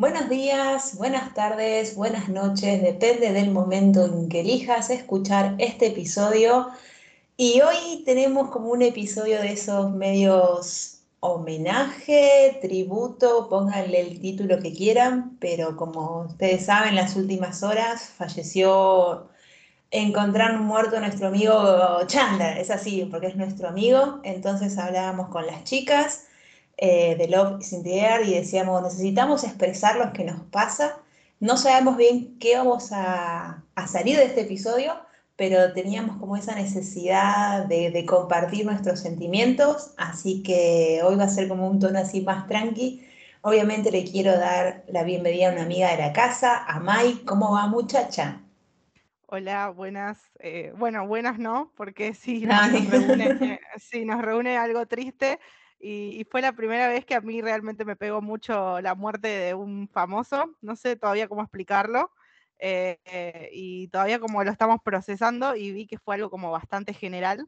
Buenos días, buenas tardes, buenas noches, depende del momento en que elijas escuchar este episodio. Y hoy tenemos como un episodio de esos medios homenaje, tributo, pónganle el título que quieran, pero como ustedes saben, las últimas horas falleció, encontraron muerto nuestro amigo Chandler, es así, porque es nuestro amigo, entonces hablábamos con las chicas eh, de Love is in the Air y decíamos, necesitamos expresar lo que nos pasa. No sabemos bien qué vamos a, salir de este episodio, pero teníamos como esa necesidad de, compartir nuestros sentimientos, así que hoy va a ser como un tono así más tranqui. Obviamente le quiero dar la bienvenida a una amiga de la casa, a Mai. ¿Cómo va muchacha? Hola, buenas. Eh, bueno, buenas no, porque sí, nos, reúne, sí, nos reúne algo triste. Y, fue la primera vez que a mí realmente me pegó mucho la muerte de un famoso. No sé todavía cómo explicarlo. Eh, eh, y todavía como lo estamos procesando y vi que fue algo como bastante general.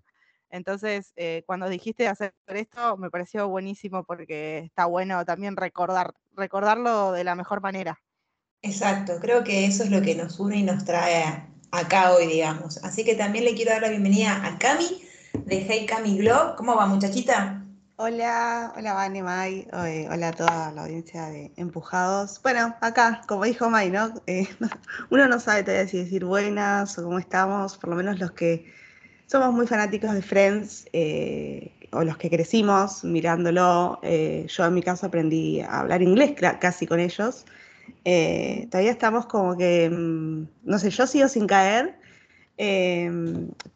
Entonces, eh, cuando dijiste hacer esto, me pareció buenísimo porque está bueno también recordar, recordarlo de la mejor manera. Exacto, creo que eso es lo que nos une y nos trae acá hoy, digamos. Así que también le quiero dar la bienvenida a Cami de Hey Cami Glow. ¿Cómo va, muchachita? Hola, hola Vane, May, eh, hola a toda la audiencia de Empujados. Bueno, acá, como dijo May, ¿no? Eh, uno no sabe todavía si decir buenas o cómo estamos, por lo menos los que somos muy fanáticos de Friends eh, o los que crecimos mirándolo. yo en mi caso aprendí a hablar inglés casi con ellos. todavía estamos como que, mm, no sé, yo sigo sin caer,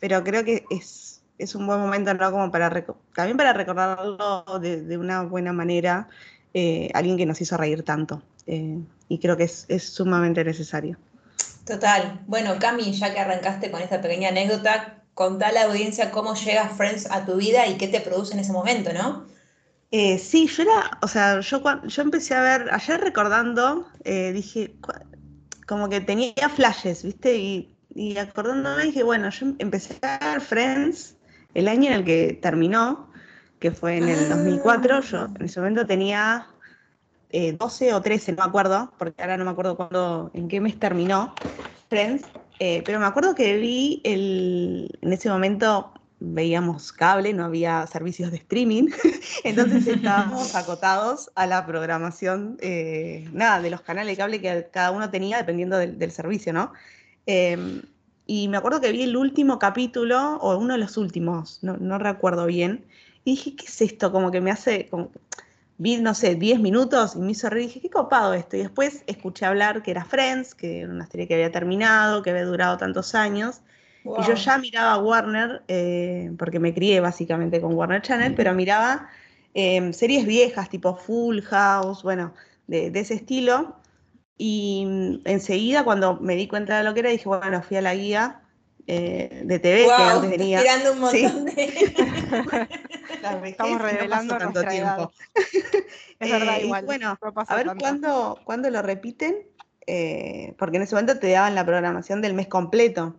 pero creo que es es un buen momento, ¿no? Como para también para recordarlo de, una buena manera, eh, alguien que nos hizo reír tanto. Eh, y creo que es, sumamente necesario. Total. Bueno, Cami, ya que arrancaste con esta pequeña anécdota, contá a la audiencia cómo llega Friends a tu vida y qué te produce en ese momento, ¿no? Eh, sí, yo era, o sea, yo, yo empecé a ver, ayer recordando, dije, como que tenía flashes, ¿viste? Y, y acordándome dije, bueno, yo empecé a ver Friends el año en el que terminó, que fue en el 2004, yo en ese momento tenía 12 eh, o 13, no me acuerdo, porque ahora no me acuerdo cuándo, en qué mes terminó Friends, eh, pero me acuerdo que vi el, en ese momento veíamos cable, no había servicios de streaming, entonces estábamos acotados a la programación, eh, nada, de los canales de cable que cada uno tenía dependiendo del, del servicio, ¿no? Em, y me acuerdo que vi el último capítulo, o uno de los últimos, no, recuerdo bien, y dije, ¿qué es esto? Como que me hace, como, vi, no sé, 10 minutos y me hizo reír, dije, qué copado esto. Y después escuché hablar que era Friends, que era una serie que había terminado, que había durado tantos años. Y yo ya miraba Warner, eh, porque me crié básicamente con Warner Channel, pero miraba em, series viejas, tipo Full House, bueno, de, de ese estilo. Y mm, enseguida, cuando me di cuenta de lo que era, dije, bueno, fui a la guía eh, de TV que antes tenía. Tirando un montón de. Estamos revelando tanto tiempo. es verdad, eh, igual. bueno, a ver cuándo, cuándo lo repiten, eh, porque en ese momento te daban la programación del mes completo.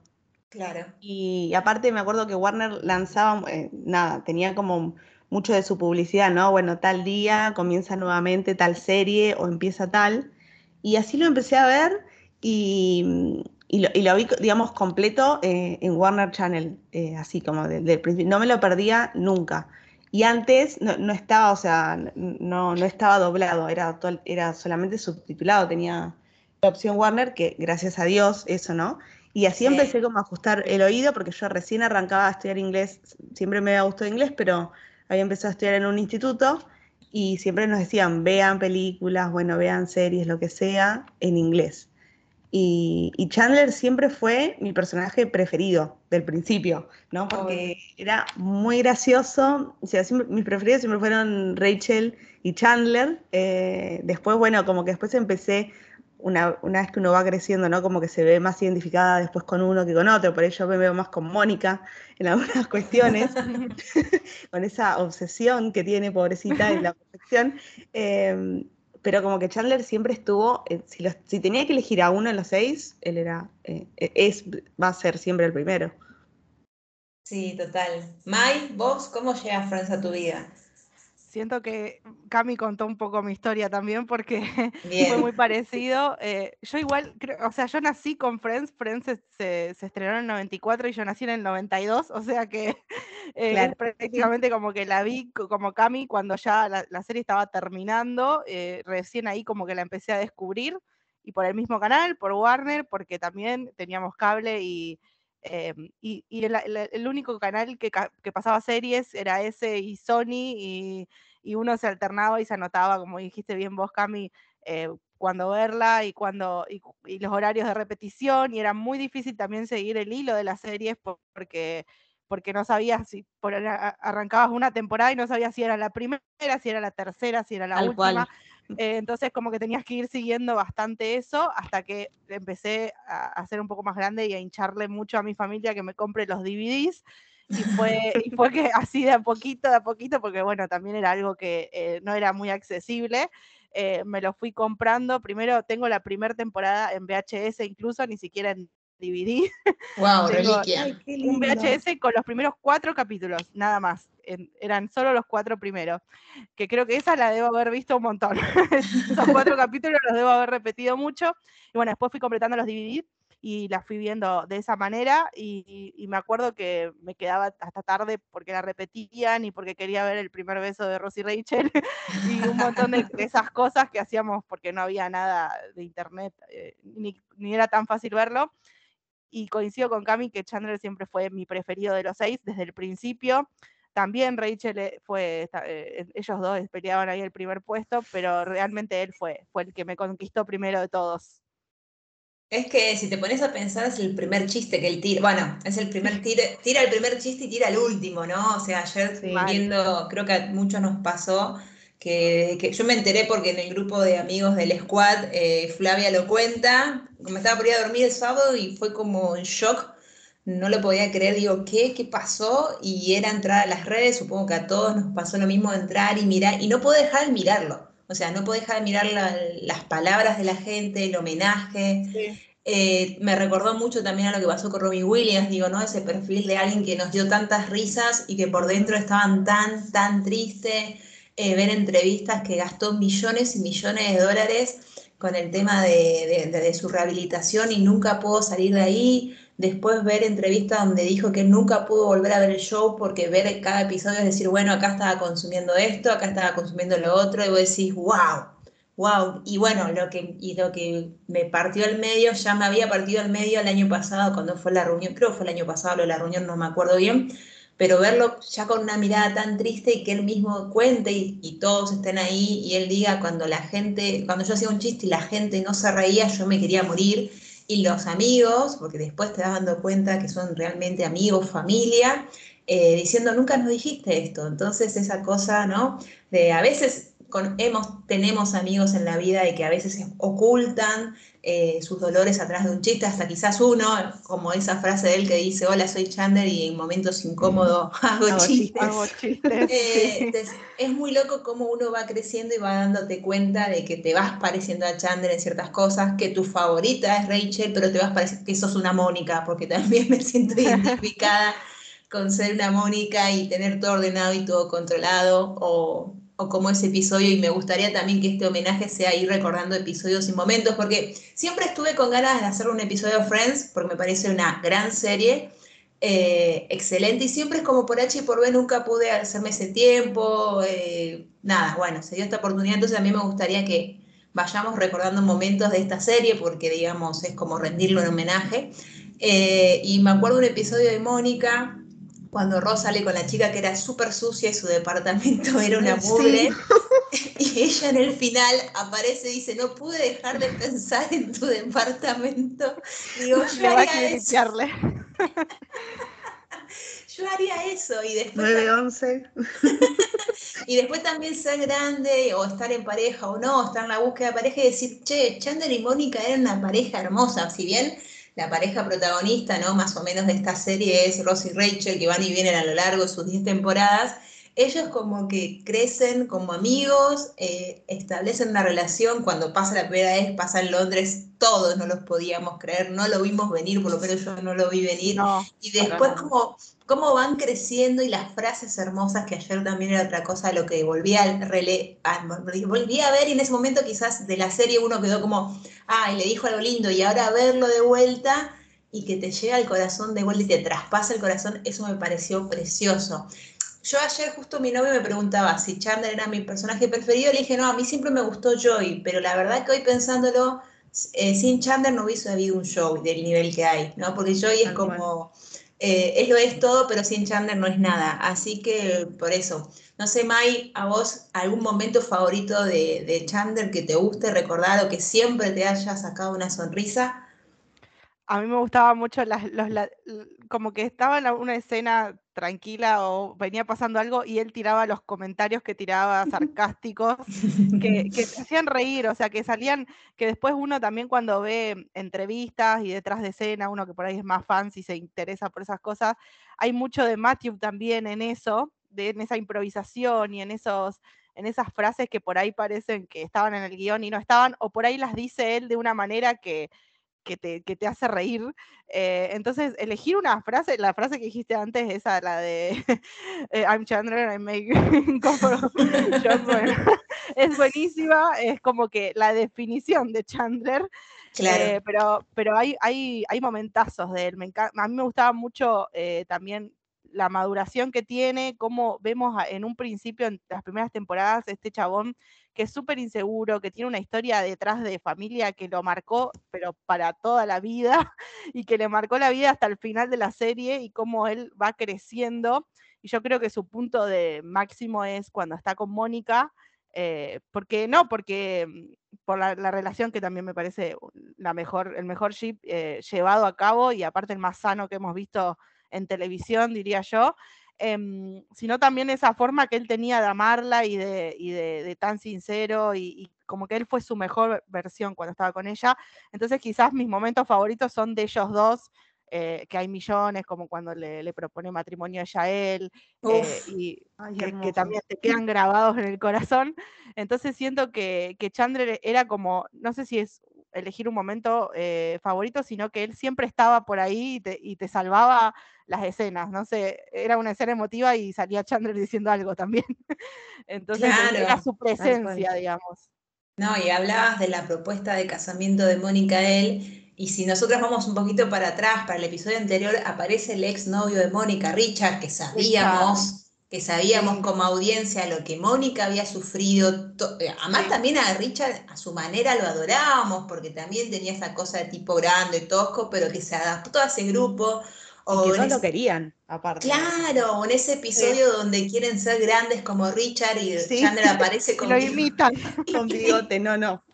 Claro. Y aparte me acuerdo que Warner lanzaba, nada, tenía como mucho de su publicidad, ¿no? Bueno, tal día comienza nuevamente tal serie o empieza tal. Y así lo empecé a ver y, lo, vi, digamos, completo eh, en Warner Channel, eh, así como desde el principio. No me lo perdía nunca. Y antes no, estaba, o sea, no, no estaba doblado, era, era solamente subtitulado, tenía la opción Warner, que gracias a Dios, eso, ¿no? Y así empecé como a ajustar el oído, porque yo recién arrancaba a estudiar inglés, siempre me había gustado inglés, pero había empezado a estudiar en un instituto y siempre nos decían, vean películas, bueno, vean series, lo que sea, en inglés. Y, Chandler siempre fue mi personaje preferido del principio, ¿no? Porque era muy gracioso. O sea, mis preferidos siempre fueron Rachel y Chandler. Eh, después, bueno, como que después empecé una, vez que uno va creciendo, ¿no? Como que se ve más identificada después con uno que con otro, por ello me veo más con Mónica en algunas cuestiones, con esa obsesión que tiene, pobrecita, en la perfección. Em, pero como que Chandler siempre estuvo, eh, si, tenía que elegir a uno de los seis, él era, eh, es, va a ser siempre el primero. Sí, total. Mai, vos, ¿cómo llegas Friends a tu vida? Siento que Cami contó un poco mi historia también porque fue muy parecido. Eh, yo igual, creo, o sea, yo nací con Friends, Friends se, estrenó en el 94 y yo nací en el 92, o sea que eh, prácticamente como que la vi como Cami cuando ya la, serie estaba terminando, eh, recién ahí como que la empecé a descubrir y por el mismo canal, por Warner, porque también teníamos cable y Em, y, el, único canal que, pasaba series era ese y Sony, y, uno se alternaba y se anotaba, como dijiste bien vos, Cami, eh, cuando verla y, cuando, y, los horarios de repetición, y era muy difícil también seguir el hilo de las series porque, porque no sabías si por, arrancabas una temporada y no sabías si era la primera, si era la tercera, si era la última. Eh, entonces como que tenías que ir siguiendo bastante eso hasta que empecé a, hacer un poco más grande y a hincharle mucho a mi familia que me compre los DVDs. Y fue, y fue que así de a poquito, de a poquito, porque bueno, también era algo que eh, no era muy accesible. Eh, me lo fui comprando. Primero tengo la primera temporada en VHS, incluso ni siquiera en DVD. Wow, reliquia. un VHS con los primeros cuatro capítulos, nada más. eran solo los cuatro primeros. Que creo que esa la debo haber visto un montón. Esos cuatro capítulos los debo haber repetido mucho. Y bueno, después fui completando los DVD y la fui viendo de esa manera. Y, me acuerdo que me quedaba hasta tarde porque la repetían y porque quería ver el primer beso de Rosy Rachel y un montón de, esas cosas que hacíamos porque no había nada de internet, eh, ni, ni era tan fácil verlo y coincido con Cami que Chandler siempre fue mi preferido de los seis desde el principio. También Rachel eh, fue, eh, ellos dos peleaban ahí el primer puesto, pero realmente él fue, fue el que me conquistó primero de todos. Es que si te pones a pensar es el primer chiste que él tira, bueno, es el primer tira, tira el primer chiste y tira el último, ¿no? O sea, ayer viendo, creo que a muchos nos pasó, que, yo me enteré porque en el grupo de amigos del squad eh, Flavia lo cuenta, me estaba por ir a dormir el sábado y fue como en shock, no lo podía creer, digo, ¿qué? ¿Qué pasó? Y era entrar a las redes, supongo que a todos nos pasó lo mismo, entrar y mirar, y no puedo dejar de mirarlo, o sea, no puedo dejar de mirar las palabras de la gente, el homenaje. Eh, me recordó mucho también a lo que pasó con Robbie Williams, digo, ¿no? Ese perfil de alguien que nos dio tantas risas y que por dentro estaban tan, tan tristes eh, ver entrevistas que gastó millones y millones de dólares con el tema de, su rehabilitación y nunca pudo salir de ahí. Después ver entrevistas donde dijo que nunca pudo volver a ver el show porque ver cada episodio es decir, bueno, acá estaba consumiendo esto, acá estaba consumiendo lo otro, y vos decís, wow, wow. Y bueno, lo que, y lo que me partió al medio, ya me había partido al medio el año pasado cuando fue la reunión, creo que fue el año pasado, lo de la reunión no me acuerdo bien, pero verlo ya con una mirada tan triste y que él mismo cuente y, todos estén ahí y él diga cuando la gente, cuando yo hacía un chiste y la gente no se reía, yo me quería morir. Y los amigos, porque después te das dando cuenta que son realmente amigos, familia, eh, diciendo, nunca nos dijiste esto. Entonces esa cosa, ¿no? De a veces hemos, tenemos amigos en la vida y que a veces ocultan eh, sus dolores atrás de un chiste, hasta quizás uno, como esa frase de él que dice, hola, soy Chandler y en momentos incómodos hago, chistes. Eh, es muy loco cómo uno va creciendo y va dándote cuenta de que te vas pareciendo a Chandler en ciertas cosas, que tu favorita es Rachel, pero te vas pareciendo que sos una Mónica, porque también me siento identificada con ser una Mónica y tener todo ordenado y todo controlado, o o como ese episodio y me gustaría también que este homenaje sea ir recordando episodios y momentos, porque siempre estuve con ganas de hacer un episodio de Friends, porque me parece una gran serie, eh, excelente, y siempre es como por H y por B nunca pude hacerme ese tiempo, eh, nada, bueno, se dio esta oportunidad, entonces a mí me gustaría que vayamos recordando momentos de esta serie, porque digamos es como rendirle un homenaje. Eh, y me acuerdo un episodio de Mónica, cuando Ross sale con la chica que era súper sucia y su departamento era una mugre. Y ella en el final aparece y dice, no pude dejar de pensar en tu departamento. Digo, yo haría eso. yo haría eso. Y después, 9-11. y después también ser grande o estar en pareja o no, estar en la búsqueda de pareja y decir, che, Chandler y Mónica eran una pareja hermosa. Si bien la pareja protagonista, ¿no? Más o menos de esta serie es Ross y Rachel, que van y vienen a lo largo de sus 10 temporadas. ellos como que crecen como amigos, eh, establecen una relación, cuando pasa la primera vez, pasa en Londres, todos no los podíamos creer, no lo vimos venir, por lo menos yo no lo vi venir, y después como cómo van creciendo y las frases hermosas, que ayer también era otra cosa, lo que volví a, rele volví a ver y en ese momento quizás de la serie uno quedó como, ay, le dijo algo lindo y ahora verlo de vuelta y que te llega al corazón de vuelta y te traspasa el corazón, eso me pareció precioso. Yo ayer justo mi novio me preguntaba si Chandler era mi personaje preferido, le dije, no, a mí siempre me gustó Joy, pero la verdad que hoy pensándolo, eh, sin Chandler no hubiese habido un show del nivel que hay, ¿no? Porque Joy es como... Eh, es lo es todo, pero sin Chandler no es nada. Así que por eso. No sé, Mai, a vos algún momento favorito de, de Chandler que te guste recordar o que siempre te haya sacado una sonrisa. A mí me gustaba mucho las, los, como que estaba en una escena tranquila o venía pasando algo y él tiraba los comentarios que tiraba sarcásticos que, que te hacían reír, o sea, que salían, que después uno también cuando ve entrevistas y detrás de escena, uno que por ahí es más fan si se interesa por esas cosas, hay mucho de Matthew también en eso, de, en esa improvisación y en esos en esas frases que por ahí parecen que estaban en el guion y no estaban, o por ahí las dice él de una manera que, que te, hace reír. Eh, entonces, elegir una frase, la frase que dijiste antes, esa, la de eh, I'm Chandler, I make es buenísima, es como que la definición de Chandler. Eh, pero, pero hay, hay, hay momentazos de él. Me a mí me gustaba mucho también la maduración que tiene, como vemos en un principio, en las primeras temporadas, este chabón que es súper inseguro, que tiene una historia detrás de familia que lo marcó, pero para toda la vida, y que le marcó la vida hasta el final de la serie y cómo él va creciendo. Y yo creo que su punto de máximo es cuando está con Mónica, eh, porque no, porque mm, por la, relación que también me parece la mejor, el mejor ship eh, llevado a cabo y aparte el más sano que hemos visto en televisión, diría yo, em, sino también esa forma que él tenía de amarla y de, de, tan sincero y, como que él fue su mejor versión cuando estaba con ella. Entonces quizás mis momentos favoritos son de ellos dos. Eh, que hay millones, como cuando le, propone matrimonio a ella a él, eh, y que, también te quedan grabados en el corazón. Entonces siento que, que Chandler era como, no sé si es elegir un momento eh, favorito, sino que él siempre estaba por ahí y te, salvaba las escenas, no sé, era una escena emotiva y salía Chandler diciendo algo también. Entonces era su presencia, digamos. No, y hablabas de la propuesta de casamiento de Mónica él, y si nosotros vamos un poquito para atrás, para el episodio anterior, aparece el ex novio de Mónica, Richard, que sabíamos que sabíamos como audiencia lo que Mónica había sufrido. Eh, además también a Richard a su manera lo adorábamos porque también tenía esa cosa de tipo grande, tosco, pero que se adaptó a ese grupo. O que no lo querían, aparte. Claro, en ese episodio donde quieren ser grandes como Richard y Chandler aparece con... Lo imitan. con bigote, no, no.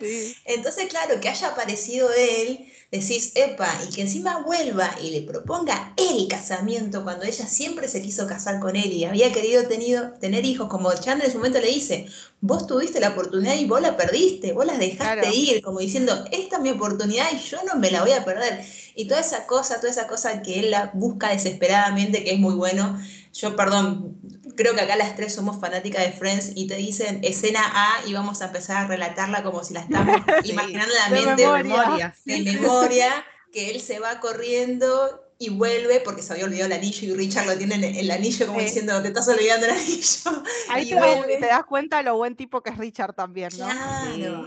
Entonces, claro, que haya aparecido él decís, epa, y que encima vuelva y le proponga el casamiento cuando ella siempre se quiso casar con él y había querido tenido, tener hijos, como Chandler en su momento le dice, vos tuviste la oportunidad y vos la perdiste, vos la dejaste ir, como diciendo, esta es mi oportunidad y yo no me la voy a perder. Y toda esa cosa, toda esa cosa que él la busca desesperadamente, que es muy bueno. Yo, perdón, creo que acá las tres somos fanáticas de Friends y te dicen escena A y vamos a empezar a relatarla como si la estamos imaginando en la mente. De memoria. De memoria, que él se va corriendo y vuelve porque se había olvidado el anillo y Richard lo tiene en el anillo como diciendo, te estás olvidando el anillo. Ahí te, te, das cuenta de lo buen tipo que es Richard también, ¿no? Claro.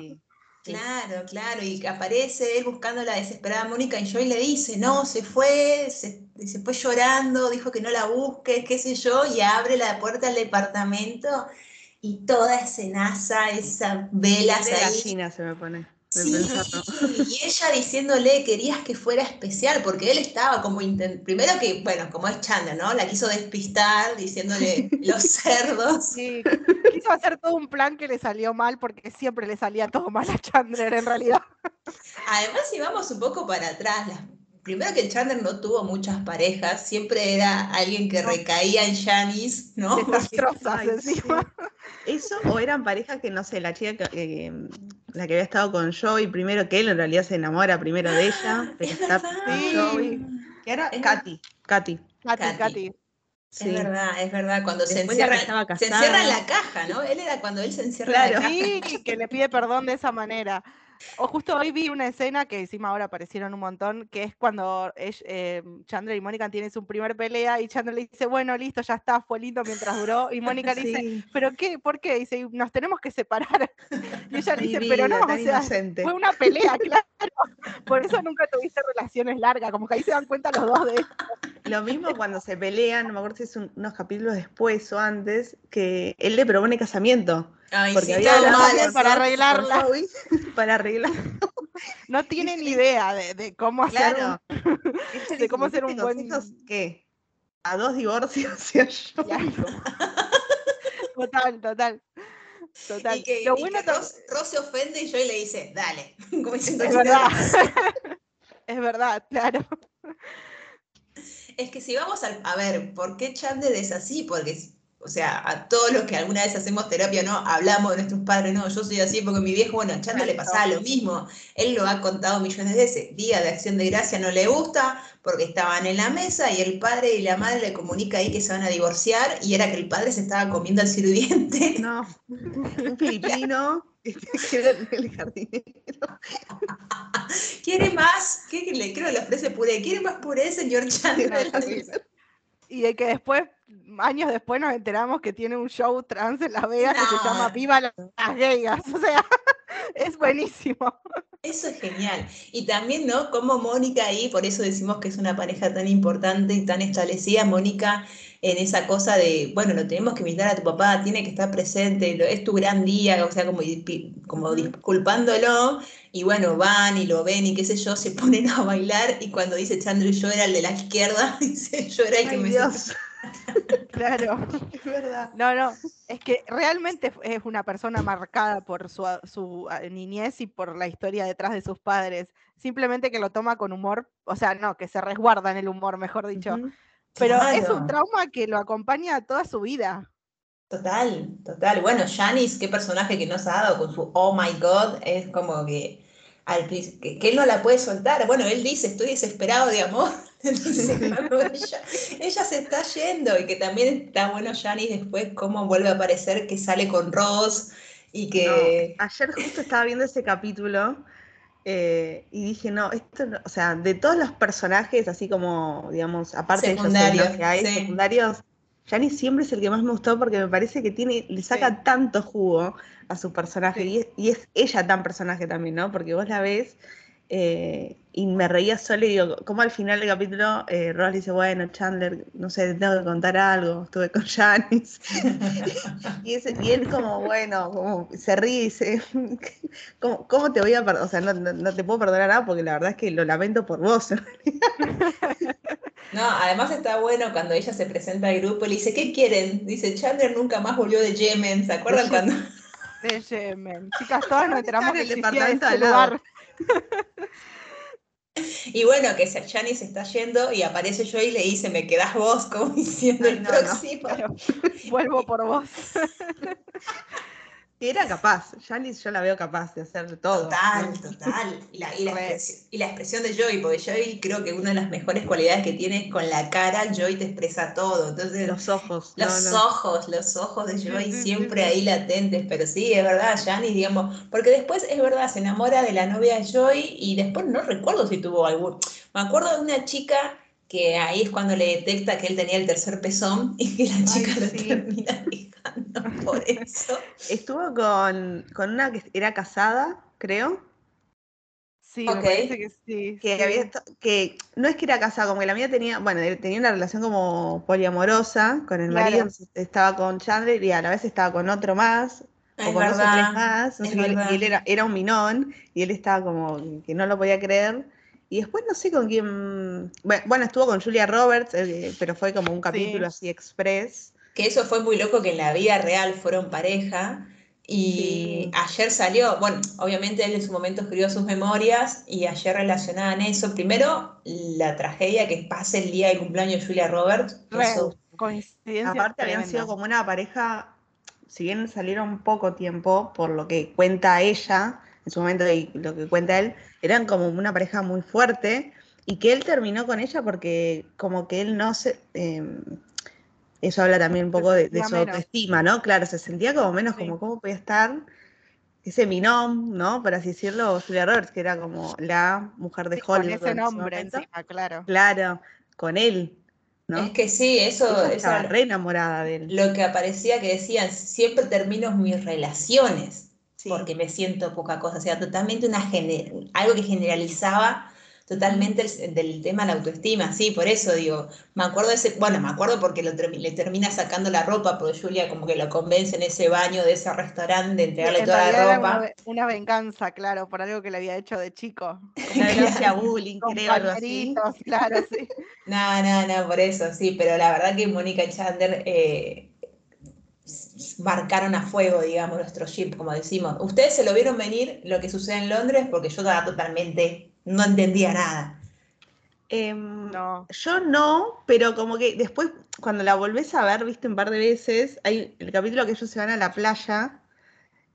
Claro, claro, y aparece él buscando a la desesperada Mónica y Joy le dice, no, se fue, se, fue llorando, dijo que no la busques, qué sé yo, y abre la puerta del departamento y toda escenaza, esa velas ahí. se me pone. Sí, y ella diciéndole, querías que fuera especial, porque él estaba como, primero que, bueno, como es Chandler, ¿no? La quiso despistar diciéndole los cerdos. Sí, quiso hacer todo un plan que le salió mal, porque siempre le salía todo mal a Chandler en realidad. Además, si vamos un poco para atrás, primero que Chandler no tuvo muchas parejas, siempre era alguien que recaía en Janice, ¿no? Desastrosas encima. Eso, o eran parejas que, no sé, la chica que, la que había estado con Joey primero que él, en realidad se enamora primero de ella, pero está con Joey. Que era Katy. Katy. Katy, Katy. Es verdad, es verdad. Cuando se encierra, se encierra en la caja, ¿no? Él era cuando él se encierra en la caja. Sí, que le pide perdón de esa manera. O justo hoy vi una escena que encima ahora aparecieron un montón, que es cuando eh, Chandler y Mónica tienen su primer pelea y Chandler le dice, bueno, listo, ya está, fue lindo mientras duró. Y Mónica le dice, ¿pero qué? ¿Por qué? Dice, nos tenemos que separar. Y ella le dice, pero no, o sea, fue una pelea, claro. Por eso nunca tuviste relaciones largas, como que ahí se dan cuenta los dos de esto. Lo mismo cuando se pelean, no me acuerdo si es unos capítulos después o antes, que él le propone casamiento. Ay, porque había mal, para arreglarla. para arreglar. No tienen idea de, de cómo hacer un, de cómo hacer un buen ¿qué? A dos divorcios y yo. Total, total. Total. Y que, Lo bueno Ross, se ofende y yo le dice, dale. Como es verdad. es verdad, claro. Es que si vamos a, a ver, ¿por qué Chandler es así? Porque o sea, a todos los que alguna vez hacemos terapia, ¿no? Hablamos de nuestros padres, no, yo soy así porque mi viejo, bueno, a Chanda le pasaba lo mismo. Él lo ha contado millones de veces. Día de acción de gracia no le gusta porque estaban en la mesa y el padre y la madre le comunica ahí que se van a divorciar y era que el padre se estaba comiendo al sirviente. No, un filipino que era el jardinero. ¿Quiere más? ¿Qué le creo le ofrece puré? ¿Quiere más puré, señor Chandler? y de que después, años después, nos enteramos que tiene un show trans en Las Vegas que se llama Viva las Vegas. O sea, es buenísimo. Eso es genial. Y también, ¿no? Como Mónica ahí, por eso decimos que es una pareja tan importante y tan establecida, Mónica en esa cosa de, bueno, lo tenemos que invitar a tu papá, tiene que estar presente, es tu gran día, o sea, como, como disculpándolo, y bueno, van y lo ven y qué sé yo, se ponen a bailar, y cuando dice Chandler, yo era el de la izquierda, dice, yo era el que me... Dios. claro, es verdad. No, no, es que realmente es una persona marcada por su, su, niñez y por la historia detrás de sus padres. Simplemente que lo toma con humor, o sea, no, que se resguarda en el humor, mejor dicho. Pero es un trauma que lo acompaña toda su vida. Total, total. Bueno, Janice, qué personaje que nos ha dado con su Oh my God, es como que, al, que, él no la puede soltar. Bueno, él dice, estoy desesperado de amor. ella, se está yendo y que también está bueno Janice después cómo vuelve a aparecer que sale con Ross y que... ayer justo estaba viendo ese capítulo eh, y dije, no, esto, o sea, de todos los personajes, así como, digamos, aparte de ellos que hay secundarios, Jani siempre es el que más me gustó porque me parece que tiene, le saca tanto jugo a su personaje y es, y es, ella tan personaje también, ¿no? Porque vos la ves eh, y me reía solo y digo, como al final del capítulo eh, Ross dice, bueno, Chandler, no sé, tengo que contar algo, estuve con Janice. y, y, él como, bueno, como se ríe y dice, ¿cómo, cómo te voy a perdonar? O sea, no, no, te puedo perdonar nada porque la verdad es que lo lamento por vos. no, además está bueno cuando ella se presenta al grupo y le dice, ¿qué quieren? Dice, Chandler nunca más volvió de Yemen, ¿se acuerdan cuando...? De Yemen. Chicas, todas nos enteramos que el departamento al lugar. Y bueno, que Jani se está yendo y aparece yo y le dice, me quedas vos, como diciendo el próximo. Vuelvo por vos. Era capaz, Janice yo la veo capaz de hacer todo. Total, total. Y la, y, la expresión, y la, expresión, de Joey, porque Joey creo que una de las mejores cualidades que tiene es con la cara, Joey te expresa todo. Entonces, los ojos. Los ojos, los ojos de Joey siempre ahí latentes, pero sí, es verdad, Janice, digamos, porque después es verdad, se enamora de la novia de Joey y después no recuerdo si tuvo algún. Me acuerdo de una chica que ahí es cuando le detecta que él tenía el tercer pezón y que la chica lo termina por eso. Estuvo con, una que era casada, creo. Sí, me parece que sí. Que, no es que era casada, como que la mía tenía, bueno, tenía una relación como poliamorosa con el marido, estaba con Chandler y a la vez estaba con otro más, o con otro tres más, y él, era, era un minón, y él estaba como que no lo podía creer. Y después no sé con quién. Bueno, estuvo con Julia Roberts, eh, pero fue como un capítulo así express que eso fue muy loco que en la vida real fueron pareja. Y ayer salió, bueno, obviamente él en su momento escribió sus memorias y ayer relacionaban eso. Primero, la tragedia que pase el día del cumpleaños de Julia Roberts. coincidencia. Aparte habían sido como una pareja, si bien salieron poco tiempo, por lo que cuenta ella, en su momento y lo que cuenta él, eran como una pareja muy fuerte y que él terminó con ella porque como que él no se... Em, eso habla también un poco de, su autoestima, ¿no? Claro, se sentía como menos como, ¿cómo podía estar ese minom, ¿no? Por así decirlo, Julia Roberts, que era como la mujer de Hollywood. Con ese nombre encima, claro. Claro, con él. ¿no? Es que sí, eso. Estaba re enamorada de él. Lo que aparecía que decían, siempre termino mis relaciones porque me siento poca cosa. O sea, totalmente una algo que generalizaba totalmente del tema de la autoestima, sí, por eso digo, me acuerdo de ese, bueno, me acuerdo porque le termina sacando la ropa, porque Julia como que lo convence en ese baño de ese restaurante de entregarle toda la ropa. Una, venganza, claro, por algo que le había hecho de chico. Una bullying, creo, algo así. Claro, sí. No, no, no, por eso, sí, pero la verdad que Mónica Chandler eh, marcaron a fuego, digamos, nuestro ship, como decimos. Ustedes se lo vieron venir lo que sucede en Londres porque yo estaba totalmente no entendía nada. Em, no. Yo no, pero como que después, cuando la volvés a ver, viste un par de veces, hay el capítulo que ellos se van a la playa,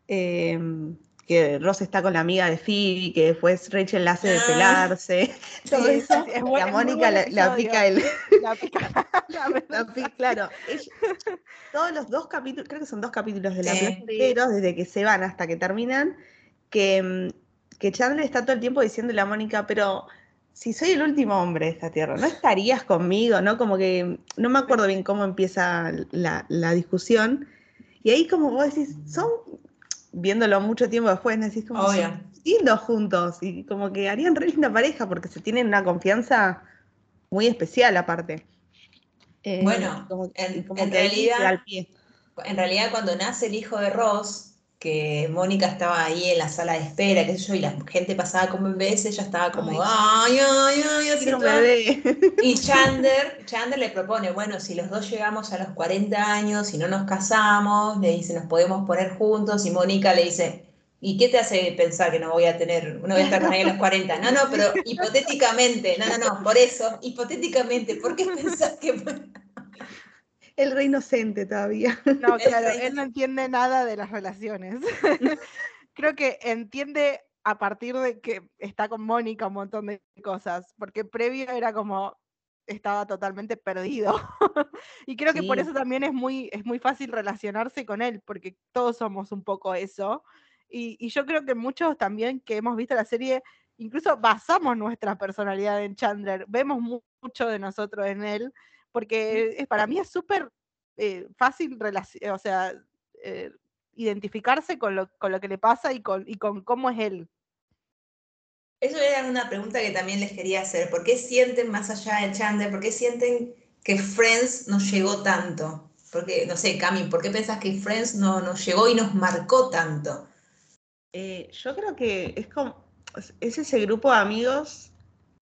em, que Ross está con la amiga de Phoebe, que después Rachel la hace de ah. pelarse, todo eso, es y a Mónica la, pica el... La pica, la, pica, claro. todos los dos capítulos, creo que son dos capítulos de la playa desde que se van hasta que terminan, que em, que Chandler está todo el tiempo diciéndole a Mónica, pero si soy el último hombre de esta tierra, ¿no estarías conmigo? ¿No? Como que no me acuerdo bien cómo empieza la, discusión. Y ahí como vos decís, son, viéndolo mucho tiempo después, decís como son lindos juntos y como que harían re linda pareja porque se tienen una confianza muy especial aparte. Eh, bueno, en, realidad, en realidad cuando nace el hijo de Ross, que Mónica estaba ahí en la sala de espera, qué sé yo, y la gente pasaba como bebés, ella estaba como, ay, ay, ay, así. Y Chandler, Chandler le propone, bueno, si los dos llegamos a los 40 años y no nos casamos, le dice, nos podemos poner juntos, y Mónica le dice, ¿y qué te hace pensar que no voy a tener, no voy a estar con ella a los 40? No, no, pero hipotéticamente, no, no, no, por eso, hipotéticamente, ¿por qué pensás que el re inocente todavía. No, claro, él no entiende nada de las relaciones. Creo que entiende a partir de que está con Mónica un montón de cosas, porque previo era como estaba totalmente perdido. y creo que por eso también es muy, es muy fácil relacionarse con él, porque todos somos un poco eso. Y, y yo creo que muchos también que hemos visto la serie, incluso basamos nuestra personalidad en Chandler, vemos mucho de nosotros en él porque para mí es súper eh, fácil, o sea, eh, identificarse con lo, con lo, que le pasa y con, y con cómo es él. Eso era una pregunta que también les quería hacer. ¿Por qué sienten, más allá de Chandler, por qué sienten que Friends nos llegó tanto? Porque, no sé, Cami, ¿por qué pensás que Friends no, nos llegó y nos marcó tanto? Eh, yo creo que es como, es ese grupo de amigos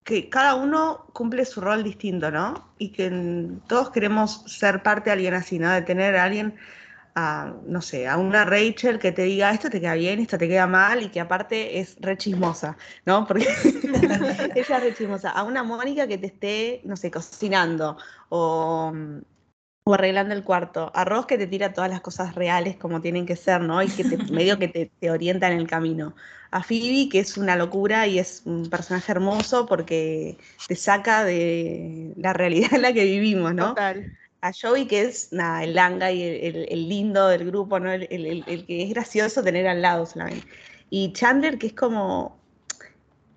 que cada uno cumple su rol distinto, ¿no? Y que todos queremos ser parte de alguien así, ¿no? De tener a alguien, no sé, a una Rachel que te diga esto te queda bien, esto te queda mal y que aparte es re chismosa, ¿no? Porque ella es re chismosa. A una Mónica que te esté, no sé, cocinando o, o arreglando el cuarto. A Ross que te tira todas las cosas reales como tienen que ser, ¿no? Y que te, medio que te, te orienta en el camino a Phoebe, que es una locura y es un personaje hermoso porque te saca de la realidad en la que vivimos, ¿no? Total. A Joey, que es nada, el langa y el, lindo del grupo, ¿no? El, que es gracioso tener al lado solamente. Y Chandler, que es como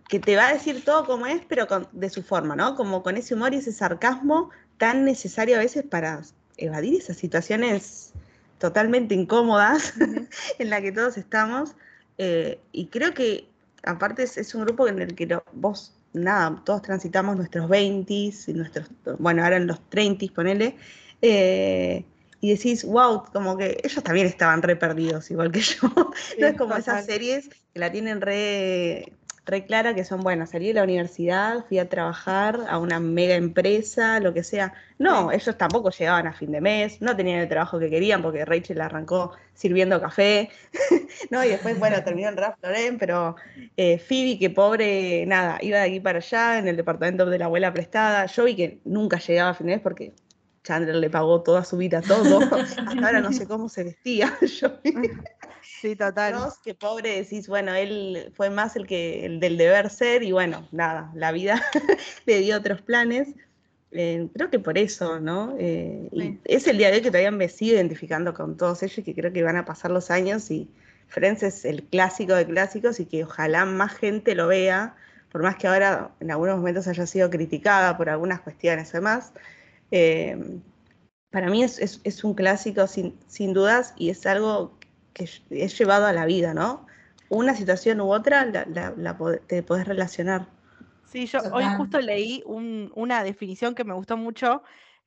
que te va a decir todo como es, pero de su forma, ¿no? Como con ese humor y ese sarcasmo tan necesario a veces para evadir esas situaciones totalmente incómodas en las que todos estamos. Eh, y creo que aparte es, un grupo en el que vos, nada, todos transitamos nuestros 20 y nuestros, bueno, ahora en los 30, ponele, eh, y decís, wow, como que ellos también estaban re perdidos, igual que yo. no es como esas series que la tienen re re clara que son, bueno, salí de la universidad, fui a trabajar a una mega empresa, lo que sea. No, ellos tampoco llegaban a fin de mes, no tenían el trabajo que querían porque Rachel arrancó sirviendo café, ¿no? Y después, bueno, terminó en Ralph Lauren, pero eh, Phoebe, que pobre, nada, iba de aquí para allá en el departamento de la abuela prestada. Yo vi que nunca llegaba a fin de mes porque Chandler le pagó toda su vida todo. Hasta ahora no sé cómo se vestía. Yo Sí, total. que pobre decís, bueno, él fue más el que el del deber ser y bueno, nada, la vida le dio otros planes. Eh, creo que por eso, ¿no? Eh, y es el día de hoy que todavía me sigo identificando con todos ellos y que creo que van a pasar los años y Friends es el clásico de clásicos y que ojalá más gente lo vea, por más que ahora en algunos momentos haya sido criticada por algunas cuestiones además. Eh, para mí es, un clásico sin, sin, dudas y es algo que es llevado a la vida, ¿no? Una situación u otra la, te podés relacionar. Sí, yo hoy justo leí una definición que me gustó mucho,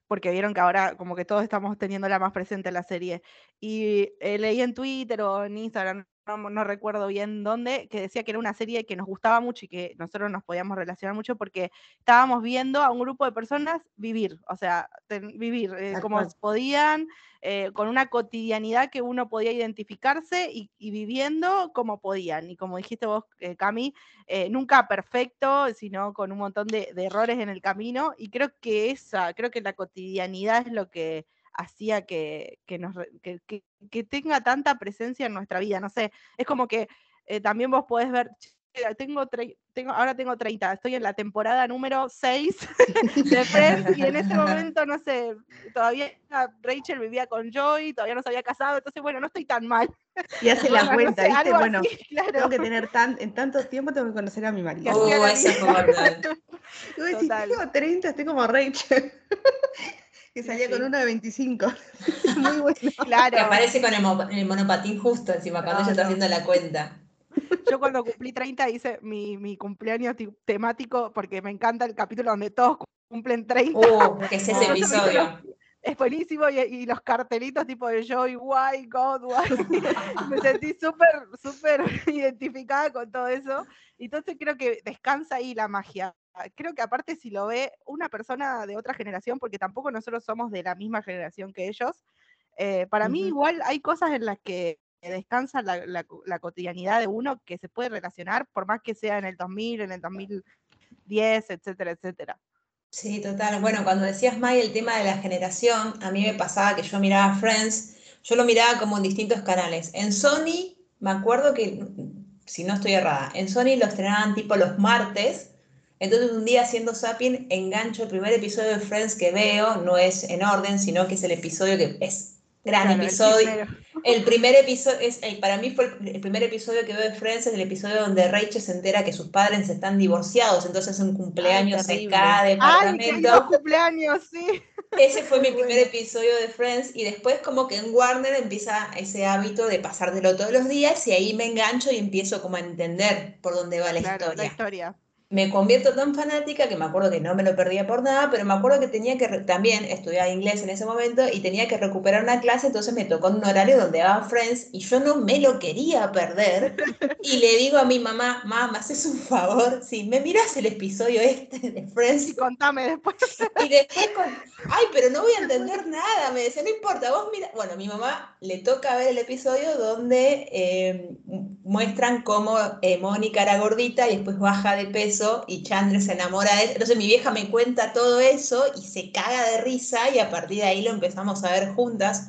porque vieron que ahora como que todos estamos teniéndola más presente en la serie. Y eh, leí en Twitter o en Instagram, no, recuerdo bien dónde, que decía que era una serie que nos gustaba mucho y que nosotros nos podíamos relacionar mucho porque estábamos viendo a un grupo de personas vivir, o sea, vivir eh, como podían, eh, con una cotidianidad que uno podía identificarse y, viviendo como podían. Y como dijiste vos, eh, Cami, nunca perfecto, sino con un montón de, errores en el camino. Y creo que esa, creo que la cotidianidad es lo que hacía que, nos, que, tenga tanta presencia en nuestra vida. No sé, es como que eh, también vos podés ver, tengo, tengo, ahora tengo 30, estoy en la temporada número 6 de Friends y en ese momento, no sé, todavía Rachel vivía con Joy, todavía no se había casado, entonces bueno, no estoy tan mal. Y hace la cuenta, ¿viste? Bueno, tengo que tener tan, en tanto tiempo tengo que conocer a mi marido. Oh, eso es tengo 30, estoy como Rachel que salía con uno de 25. Muy bueno. Claro. Que aparece con el, monopatín justo encima, cuando ella está haciendo la cuenta. Yo cuando cumplí 30 hice mi, cumpleaños temático porque me encanta el capítulo donde todos cumplen 30. Uh, que es ese episodio. Es buenísimo y, los cartelitos tipo de Joy, Why, God, Why. me sentí súper, súper identificada con todo eso. Entonces creo que descansa ahí la magia. Ah, creo que aparte si lo ve una persona de otra generación, porque tampoco nosotros somos de la misma generación que ellos, eh, para mí igual hay cosas en las que descansa la, cotidianidad de uno que se puede relacionar, por más que sea en el 2000, en el 2010, etcétera, etcétera. Sí, total. Bueno, cuando decías, May, el tema de la generación, a mí me pasaba que yo miraba Friends, yo lo miraba como en distintos canales. En Sony, me acuerdo que, si no estoy errada, en Sony lo estrenaban tipo los martes, entonces un día haciendo Sapien engancho el primer episodio de Friends que veo, no es en orden, sino que es el episodio que es gran episodio. El, primer episodio, es, para mí fue el, primer episodio que veo de Friends, es el episodio donde Rachel se entera que sus padres están divorciados, entonces un cumpleaños en cada departamento. Ay, cumpleaños, sí. Ese fue mi primer episodio de Friends y después como que en Warner empieza ese hábito de pasártelo todos los días y ahí me engancho y empiezo como a entender por dónde va la historia. La historia me convierto tan fanática que me acuerdo que no me lo perdía por nada, pero me acuerdo que tenía que también estudiar inglés en ese momento y tenía que recuperar una clase, entonces me tocó en un horario donde daba Friends y yo no me lo quería perder. Y le digo a mi mamá, mamá, haces un favor, si me miras el episodio este de Friends. Y contame después. Y después, con, ay, pero no voy a entender nada, me decía, no importa, vos mira. Bueno, a mi mamá le toca ver el episodio donde eh, muestran cómo eh, Mónica era gordita y después baja de peso y Chandler se enamora de él. Entonces mi vieja me cuenta todo eso y se caga de risa y a partir de ahí lo empezamos a ver juntas,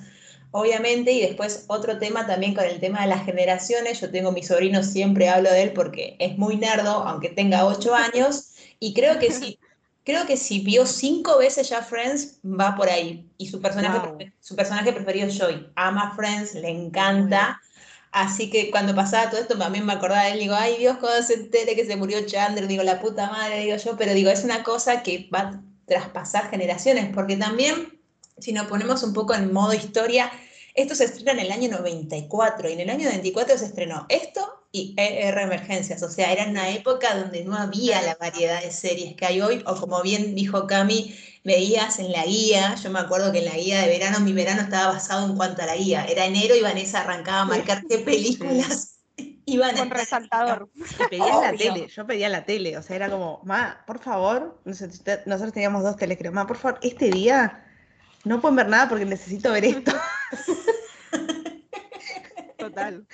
obviamente. Y después otro tema también con el tema de las generaciones. Yo tengo mi sobrino, siempre hablo de él porque es muy nerdo, aunque tenga ocho años. Y creo que si, creo que si vio cinco veces ya Friends, va por ahí. Y su personaje, su personaje preferido es Joy. Ama Friends, le encanta. Así que cuando pasaba todo esto, también me acordaba de él, digo, ay Dios, cuando se entere que se murió Chandler, digo, la puta madre, digo yo, pero digo, es una cosa que va a traspasar generaciones, porque también, si nos ponemos un poco en modo historia, esto se estrena en el año 94 y en el año 94 se estrenó esto y ER Emergencias, o sea, era una época donde no había la variedad de series que hay hoy, o como bien dijo Cami, veías en la guía, yo me acuerdo que en la guía de verano, mi verano estaba basado en cuanto a la guía, era enero y Vanessa arrancaba a marcar qué películas iban Con resaltador. Y pedías la tele, yo pedía la tele, o sea, era como, ma, por favor, nosotros teníamos dos teles, creo, ma, por favor, este día no pueden ver nada porque necesito ver esto. Total.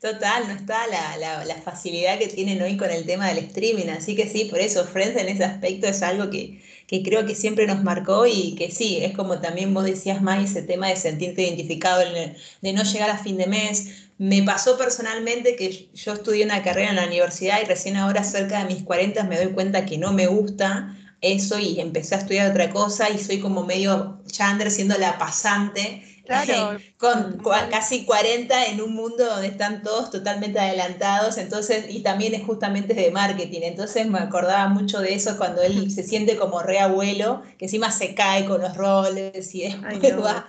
Total, no está la, facilidad que tienen hoy con el tema del streaming. Así que sí, por eso Friends en ese aspecto es algo que, creo que siempre nos marcó y que sí, es como también vos decías más ese tema de sentirte identificado, de no llegar a fin de mes. Me pasó personalmente que yo estudié una carrera en la universidad y recién ahora cerca de mis 40 me doy cuenta que no me gusta eso y empecé a estudiar otra cosa y soy como medio Chandler siendo la pasante. Claro. con casi 40 en un mundo donde están todos totalmente adelantados, entonces, y también es justamente de marketing, entonces me acordaba mucho de eso cuando él se siente como re abuelo, que encima se cae con los roles y después va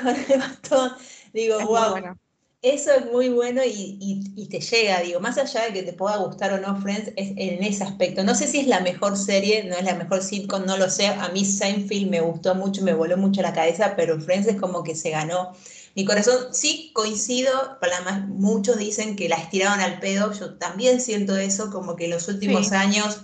con el bastón. Digo, wow. Eso es muy bueno y, te llega, digo, más allá de que te pueda gustar o no Friends, es en ese aspecto. No sé si es la mejor serie, no es la mejor sitcom, no lo sé. A mí Seinfeld me gustó mucho, me voló mucho la cabeza, pero Friends es como que se ganó mi corazón. Sí coincido, para más, muchos dicen que la estiraron al pedo, yo también siento eso, como que en los últimos años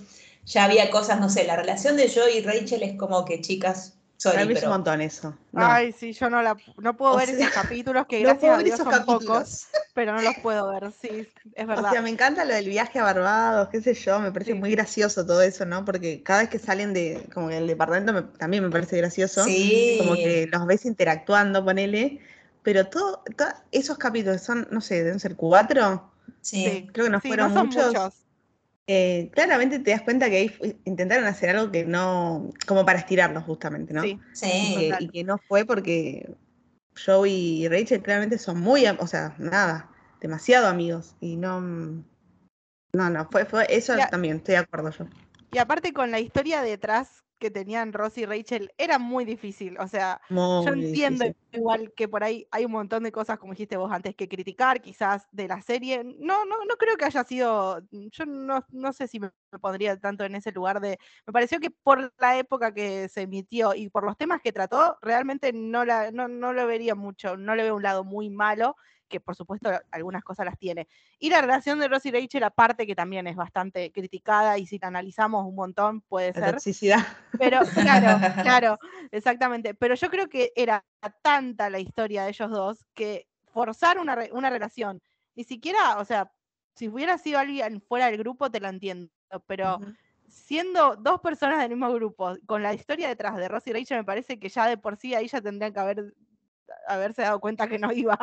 ya había cosas, no sé, la relación de Joey y Rachel es como que, chicas, Sorry, un montón eso. Ay, sí, yo no, la, no puedo ver esos capítulos que gracias a Dios son pocos, pero no los puedo ver, sí, es verdad. O sea, me encanta lo del viaje a Barbados, qué sé yo, me parece muy gracioso todo eso, ¿no? Porque cada vez que salen de, como el departamento también me parece gracioso. Sí. Como que los ves interactuando, ponele, pero todos esos capítulos son, no sé, deben ser cuatro. Sí. Creo que no fueron muchos eh, claramente te das cuenta que ahí intentaron hacer algo que no, como para estirarlos justamente, ¿no? Sí, sí. Y que, no fue porque Joey y Rachel claramente son muy, o sea, nada, demasiado amigos y no, no, no, fue, fue eso también, estoy de acuerdo yo. Y aparte con la historia detrás que tenían Ross y Rachel era muy difícil. O sea, yo entiendo igual que por ahí hay un montón de cosas, como dijiste vos antes, que criticar quizás de la serie. No, no, no creo que haya sido, yo no, no sé si me, pondría tanto en ese lugar de, me pareció que por la época que se emitió y por los temas que trató, realmente no, la, no, no lo vería mucho, no le veo un lado muy malo que por supuesto algunas cosas las tiene. Y la relación de Ross y Rachel, aparte que también es bastante criticada y si la analizamos un montón puede ser. toxicidad. Pero claro, claro, exactamente. Pero yo creo que era tanta la historia de ellos dos que forzar una, una relación, ni siquiera, o sea, si hubiera sido alguien fuera del grupo te lo entiendo, pero... siendo dos personas del mismo grupo, con la historia detrás de Ross y Rachel, me parece que ya de por sí ahí ya tendrían que haber haberse dado cuenta que no iba.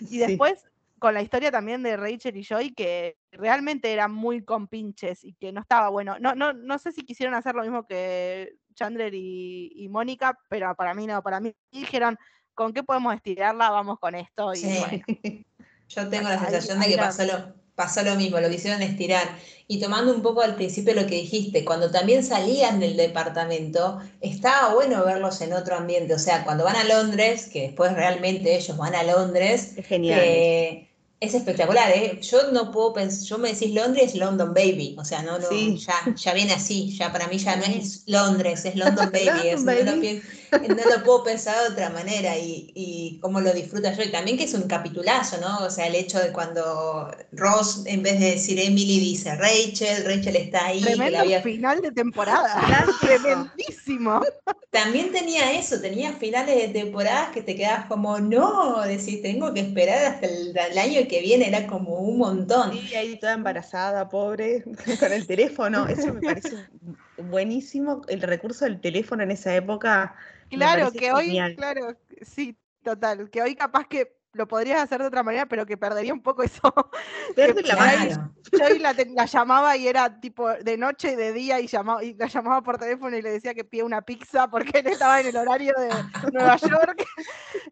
Y después, con la historia también de Rachel y Joy, que realmente eran muy compinches y que no estaba bueno. No, no, no sé si quisieron hacer lo mismo que Chandler y, Mónica, pero para mí no, para mí dijeron, ¿con qué podemos estirarla? Vamos con esto. Y Yo tengo la sensación de que pasó lo, pasó lo mismo, lo quisieron estirar. Y tomando un poco al principio lo que dijiste, cuando también salían del departamento, estaba bueno verlos en otro ambiente. O sea, cuando van a Londres, que después realmente ellos van a Londres, es genial. Eh, es espectacular, ¿eh? Yo no puedo pensar, yo me decís Londres, London Baby, o sea, no, no ya, ya viene así, ya para mí ya no es Londres, es London Baby, No, lo puedo pensar de otra manera y, y cómo lo disfruta yo, y también que es un capitulazo, ¿no? O sea, el hecho de cuando Ross, en vez de decir Emily, dice Rachel, Rachel está ahí. Tremendo final de temporada, tremendísimo. También tenía eso, tenía finales de temporadas que te quedas como, no, decís, tengo que esperar hasta el, el año que viene era como un montón. Sí, ahí toda embarazada, pobre, con el teléfono. Eso me parece buenísimo, el recurso del teléfono en esa época. Claro, que hoy, claro, sí, total, que hoy capaz que lo podrías hacer de otra manera, pero que perdería un poco eso. la Yo la, la, llamaba y era tipo de noche y de día y, llamaba, y la llamaba por teléfono y le decía que pide una pizza porque él estaba en el horario de Nueva York.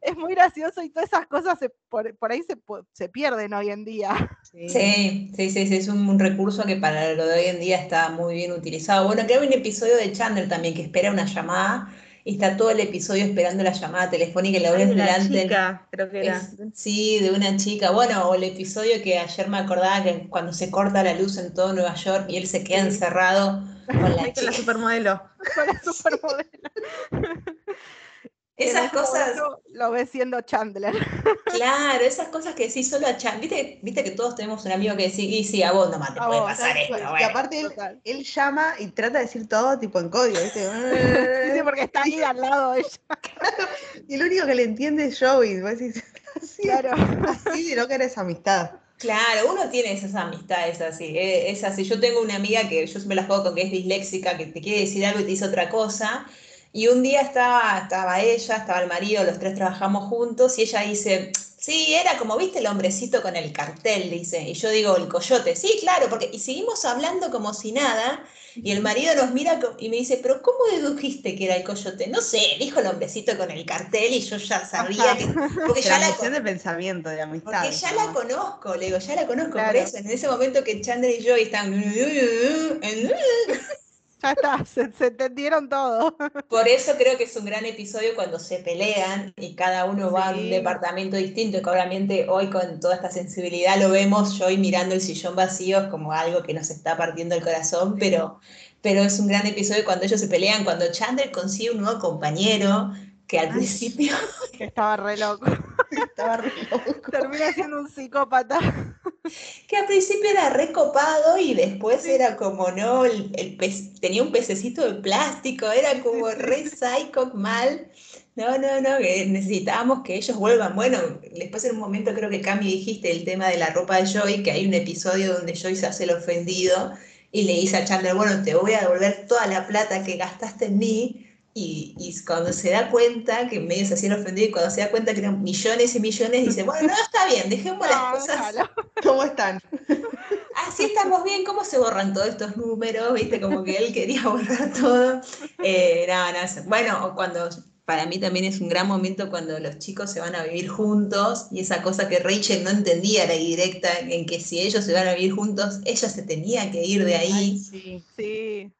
es muy gracioso y todas esas cosas por, ahí se, se, pierden hoy en día. Sí, sí, sí, sí, es un, recurso que para lo de hoy en día está muy bien utilizado. Bueno, creo que hay un episodio de Chandler también que espera una llamada está todo el episodio esperando la llamada telefónica y la ves delante. Chica, creo que era. sí, de una chica. Bueno, o el episodio que ayer me acordaba que cuando se corta la luz en todo Nueva York y él se queda encerrado con la, la supermodelo. Con la supermodelo. Esas cosas. Lo ves siendo Chandler. Claro, esas cosas que sí solo a Chandler. ¿Viste, ¿Viste que todos tenemos un amigo que dice, y sí, a vos nomás te puede pasar esto. Y aparte él, llama y trata de decir todo tipo en código, ¿viste? sí, porque está ahí al lado de ella. y el único que le entiende es Joey. Vos decís, así, claro. así de lo que eres amistad. Claro, uno tiene esas amistades así, eh, es así. Yo tengo una amiga que yo me la juego con que es disléxica, que te quiere decir algo y te dice otra cosa, y un día estaba, estaba ella, estaba el marido, los tres trabajamos juntos y ella dice, Sí, era como, viste, el hombrecito con el cartel, dice. Y yo digo, el coyote. Sí, claro, porque. Y seguimos hablando como si nada. Y el marido nos mira y me dice, pero ¿cómo dedujiste que era el coyote? No sé, dijo el hombrecito con el cartel y yo ya sabía que. Porque ya la de pensamiento, de amistad. Porque ya la conozco, le digo, ya la conozco. Por eso, en ese momento que Chandler y yo están. Ya está, se, entendieron todo. Por eso creo que es un gran episodio cuando se pelean y cada uno va a un departamento distinto, que obviamente hoy con toda esta sensibilidad lo vemos yo y mirando el sillón vacío como algo que nos está partiendo el corazón, pero, pero es un gran episodio cuando ellos se pelean, cuando Chandler consigue un nuevo compañero, que al principio... Que estaba re loco. estaba re loco. Termina siendo un psicópata. Que al principio era recopado y después era como, no, el, tenía un pececito de plástico, era como re psycho mal. No, no, no, que necesitábamos que ellos vuelvan. Bueno, después en un momento creo que Cami dijiste el tema de la ropa de Joy, que hay un episodio donde Joy se hace el ofendido y le dice a Chandler, bueno, te voy a devolver toda la plata que gastaste en mí y, cuando se da cuenta, que medio se hacía ofendido, y cuando se da cuenta que eran millones y millones, dice, bueno, no, está bien, dejemos las cosas. ¿Cómo están? Así estamos bien, ¿cómo se borran todos estos números? ¿Viste? Como que él quería borrar todo. Eh, Bueno, cuando para mí también es un gran momento cuando los chicos se van a vivir juntos y esa cosa que Rachel no entendía la directa en que si ellos se van a vivir juntos, ella se tenía que ir de ahí. sí, sí.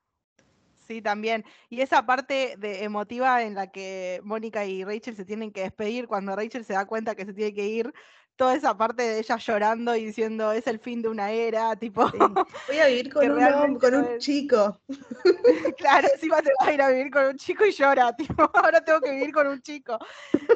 Sí, también. Y esa parte de emotiva en la que Mónica y Rachel se tienen que despedir, cuando Rachel se da cuenta que se tiene que ir, toda esa parte de ella llorando y diciendo es el fin de una era, tipo. Voy a vivir con, un, con un chico. claro, encima te vas a ir a vivir con un chico y llora, tipo, ahora tengo que vivir con un chico.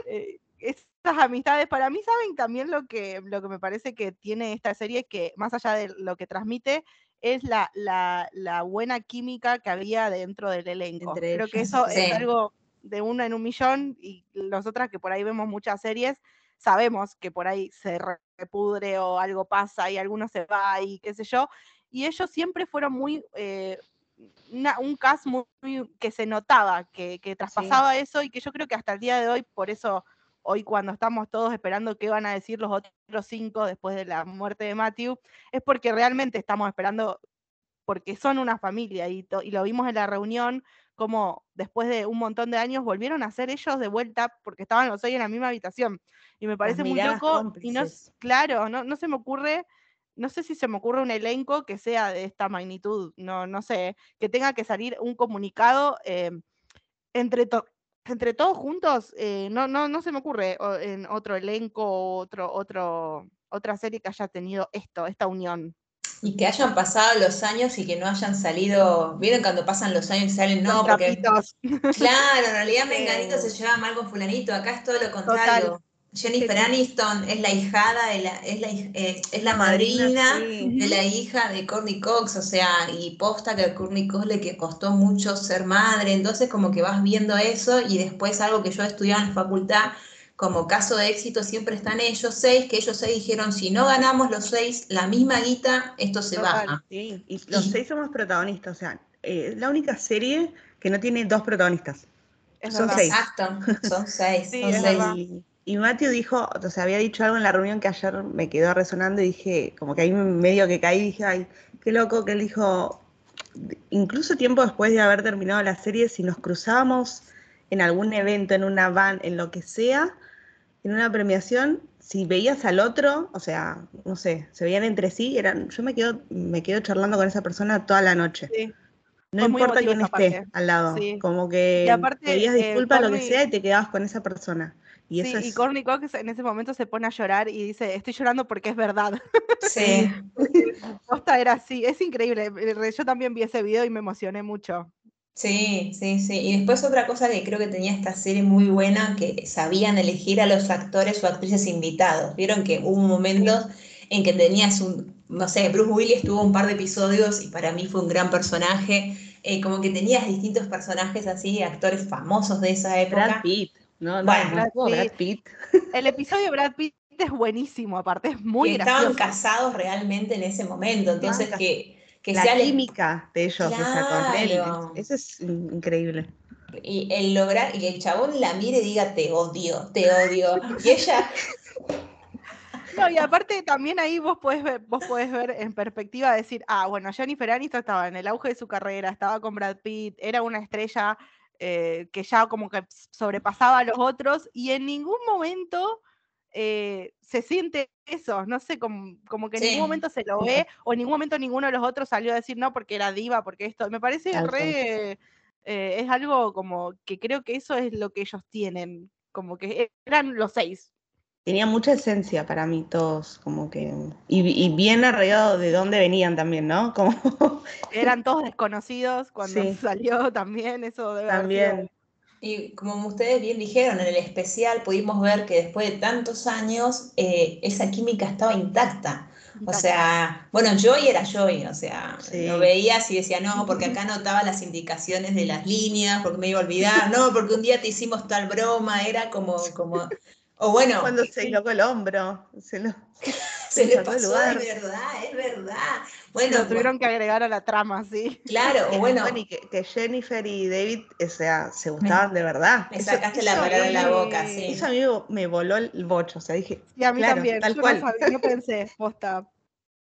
Eh, estas amistades, para mí, ¿saben también lo que, lo que me parece que tiene esta serie? Que más allá de lo que transmite, es la, la, buena química que había dentro del elenco. Creo que eso es algo de uno en un millón y nosotras que por ahí vemos muchas series, sabemos que por ahí se repudre o algo pasa y alguno se va y qué sé yo. Y ellos siempre fueron muy... Eh, un cast muy, que se notaba, que, que traspasaba eso y que yo creo que hasta el día de hoy, por eso hoy cuando estamos todos esperando qué van a decir los otros cinco después de la muerte de Matthew, es porque realmente estamos esperando, porque son una familia y, lo vimos en la reunión, como después de un montón de años volvieron a ser ellos de vuelta porque estaban los seis en la misma habitación. Y me parece muy loco. Y no, claro, no, no se me ocurre no sé si se me ocurre un elenco que sea de esta magnitud, no, no sé, que tenga que salir un comunicado eh, entre, entre todos juntos, eh, no, no, no se me ocurre en otro elenco, otro, otro, otra serie que haya tenido esto, esta unión. Y que hayan pasado los años y que no hayan salido. ¿Vieron cuando pasan los años y salen? No, porque. Claro, en realidad Menganito se lleva mal con Fulanito. Acá es todo lo contrario. Jennifer Aniston es la hijada, de la, es, la, eh, es la madrina de la hija de Courtney Cox, o sea, y posta que a Courtney Cox le que costó mucho ser madre, entonces como que vas viendo eso y después algo que yo estudiaba en la facultad, como caso de éxito siempre están ellos seis, que ellos seis dijeron, si no ganamos los seis la misma guita, esto se va. Sí, y los seis somos protagonistas, o sea, es eh, la única serie que no tiene dos protagonistas. son seis. Exacto, son seis. son seis. Y Matthew dijo, o sea, había dicho algo en la reunión que ayer me quedó resonando y dije, como que ahí medio que caí, dije, ay, qué loco que él dijo, incluso tiempo después de haber terminado la serie, si nos cruzábamos en algún evento, en una van, en lo que sea, en una premiación, si veías al otro, o sea, no sé, se veían entre sí, eran, yo me quedo, me quedo charlando con esa persona toda la noche. No importa quién esté al lado, como que pedías eh, disculpas, lo que sea, y te quedabas con esa persona. Y, sí, y Courtney Cox en ese momento se pone a llorar y dice, estoy llorando porque es verdad. Sí. Posta era así, es increíble. Eh, yo también vi ese video y me emocioné mucho. Sí, sí, sí. Y después otra cosa que creo que tenía esta serie muy buena, que sabían elegir a los actores o actrices invitados. Vieron que hubo momentos en que tenías un, no sé, Bruce Willis tuvo un par de episodios y para mí fue un gran personaje. Eh, como que tenías distintos personajes así, actores famosos de esa época. Brad Pitt. No, bueno, Brad, Pitt. El episodio de Brad Pitt es buenísimo, aparte es muy que Estaban casados realmente en ese momento, entonces que, que la química de ellos, claro. eso es increíble. Y el lograr, y el chabón la mire y diga te odio, te odio. Y ella No, y aparte también ahí vos podés ver, vos podés ver en perspectiva decir, ah, bueno, Jennifer Aniston estaba en el auge de su carrera, estaba con Brad Pitt, era una estrella eh, que ya como que sobrepasaba a los otros y en ningún momento eh, se siente eso, no sé, como, como que en ningún momento se lo ve o en ningún momento ninguno de los otros salió a decir no porque era diva, porque esto, me parece re, eh, es algo como que creo que eso es lo que ellos tienen, como que eran los seis. Tenía mucha esencia para mí todos, como que, y, bien arreglado de dónde venían también, ¿no? Como... Eran todos desconocidos cuando salió también, eso debe También. Y como ustedes bien dijeron, en el especial pudimos ver que después de tantos años eh, esa química estaba intacta. O sea, bueno, Joy era Joy, o sea, lo veías y decía, no, porque acá notaba las indicaciones de las líneas, porque me iba a olvidar, no, porque un día te hicimos tal broma, era como, como, o bueno. Cuando se locó el hombro, se lo... se le pasó, es verdad, es verdad. Bueno, tuvieron que agregar a la trama, sí. Claro, bueno. que, Jennifer y David, o sea, se gustaban de verdad. Me sacaste la palabra de la boca, sí. Eso a mí me voló el bocho, o sea, dije. Y a mí también, tal cual. yo pensé, posta.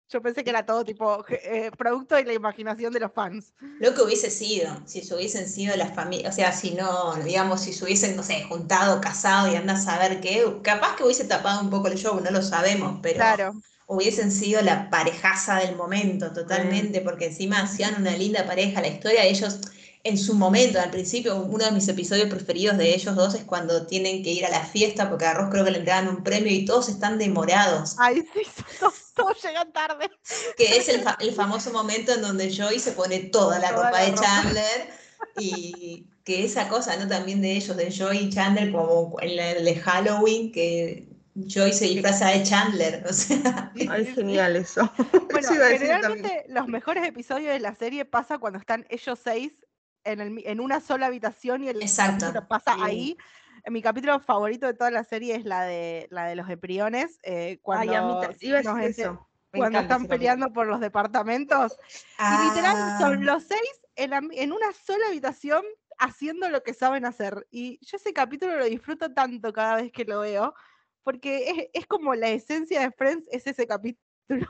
Yo pensé que era todo tipo eh, producto de la imaginación de los fans. Lo que hubiese sido, si se hubiesen sido las familias, o sea, si no, digamos, si se hubiesen, no sé, juntado, casado y anda a saber qué, capaz que hubiese tapado un poco el show, no lo sabemos, pero hubiesen sido la parejaza del momento totalmente, porque encima hacían una linda pareja, la historia de ellos en su momento, al principio, uno de mis episodios preferidos de ellos dos es cuando tienen que ir a la fiesta, porque a Ross creo que le entregan un premio y todos están demorados. Ay, sí, todos, llegan tarde. Que es el, el, famoso momento en donde Joey se pone toda la ropa de Chandler y que esa cosa, ¿no? También de ellos, de Joey y Chandler, como en el de Halloween, que Joy se disfraza de Chandler, o sea. es genial eso. Bueno, generalmente los mejores episodios de la serie pasa cuando están ellos seis en, una sola habitación y el Exacto. pasa ahí. Mi capítulo favorito de toda la serie es la de la de los embriones, eh, cuando, cuando están peleando por los departamentos. Y literal son ah. los seis en, una sola habitación haciendo lo que saben hacer. Y yo ese capítulo lo disfruto tanto cada vez que lo veo, porque es, es como la esencia de Friends, es ese capítulo.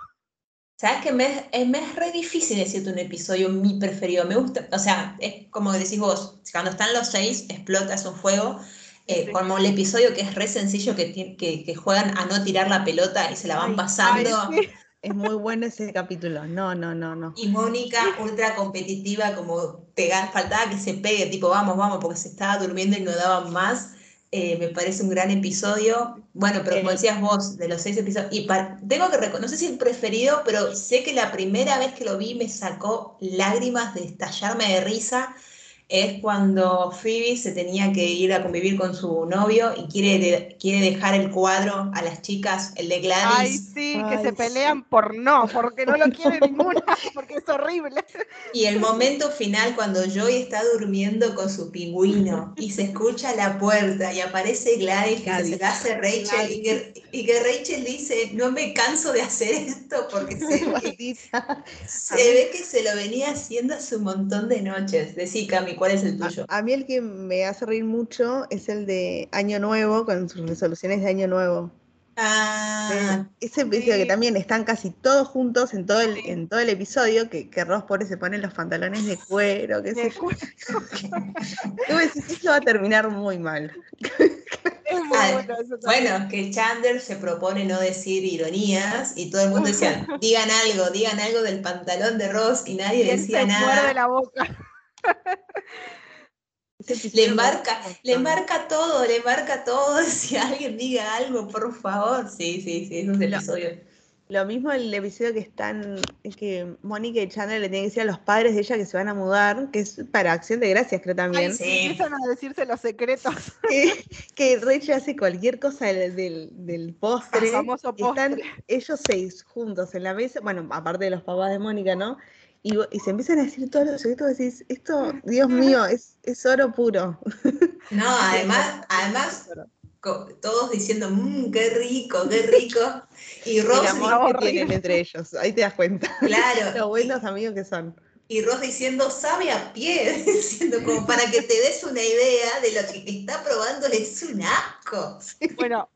¿Sabes que me, es, me es re difícil decirte un episodio mi preferido? Me gusta, o sea, es como decís vos, cuando están los seis, explota, es un fuego. Eh, como el episodio que es re sencillo, que, que, que, juegan a no tirar la pelota y se la van pasando. Es muy bueno ese capítulo. No, no, no, no. Y Mónica, ultra competitiva, como pegar, faltaba que se pegue, tipo, vamos, vamos, porque se estaba durmiendo y no daban más. Eh, me parece un gran episodio. Bueno, pero como decías vos, de los seis episodios, y tengo que reconocer, no sé si el preferido, pero sé que la primera vez que lo vi me sacó lágrimas de estallarme de risa es cuando Phoebe se tenía que ir a convivir con su novio y quiere, quiere dejar el cuadro a las chicas, el de Gladys. Ay, sí, que se pelean por no, porque no lo quiere ninguna, porque es horrible. Y el momento final cuando Joy está durmiendo con su pingüino y se escucha la puerta y aparece Gladys, que se la hace Rachel y que, y que, Rachel dice, no me canso de hacer esto porque se, ve, se ve que se lo venía haciendo hace un montón de noches. Decí, Cami, ¿cuál es el tuyo? A, mí el que me hace reír mucho es el de Año Nuevo, con sus resoluciones de Año Nuevo. Ah, ese episodio que también están casi todos juntos en todo el, en todo el episodio, que, que Ross por se pone los pantalones de cuero, que se Tú decís, esto va a terminar muy mal. Ah, bueno, que Chandler se propone no decir ironías y todo el mundo decía, digan algo, digan algo del pantalón de Ross y nadie decía nada. la boca le marca, le marca todo, le marca todo. Si alguien diga algo, por favor. Sí, sí, sí, es un episodio. Lo mismo el episodio que están, es que Mónica y Chandler le tienen que decir a los padres de ella que se van a mudar, que es para acción de gracias, creo también. sí. Empiezan a decirse los secretos. Que, Rachel hace cualquier cosa del, del, postre. famoso postre. Están ellos seis juntos en la mesa, bueno, aparte de los papás de Mónica, ¿no? Y, se empiezan a decir todos los secretos, decís, esto, Dios mío, es, es oro puro. No, además, además todos diciendo, mmm, qué rico, qué rico. Y Ross... El amor que tienen entre ellos, ahí te das cuenta. Claro. Los buenos amigos que son. Y Ross diciendo, sabe a pie, diciendo como para que te des una idea de lo que está probando, es un asco. Bueno,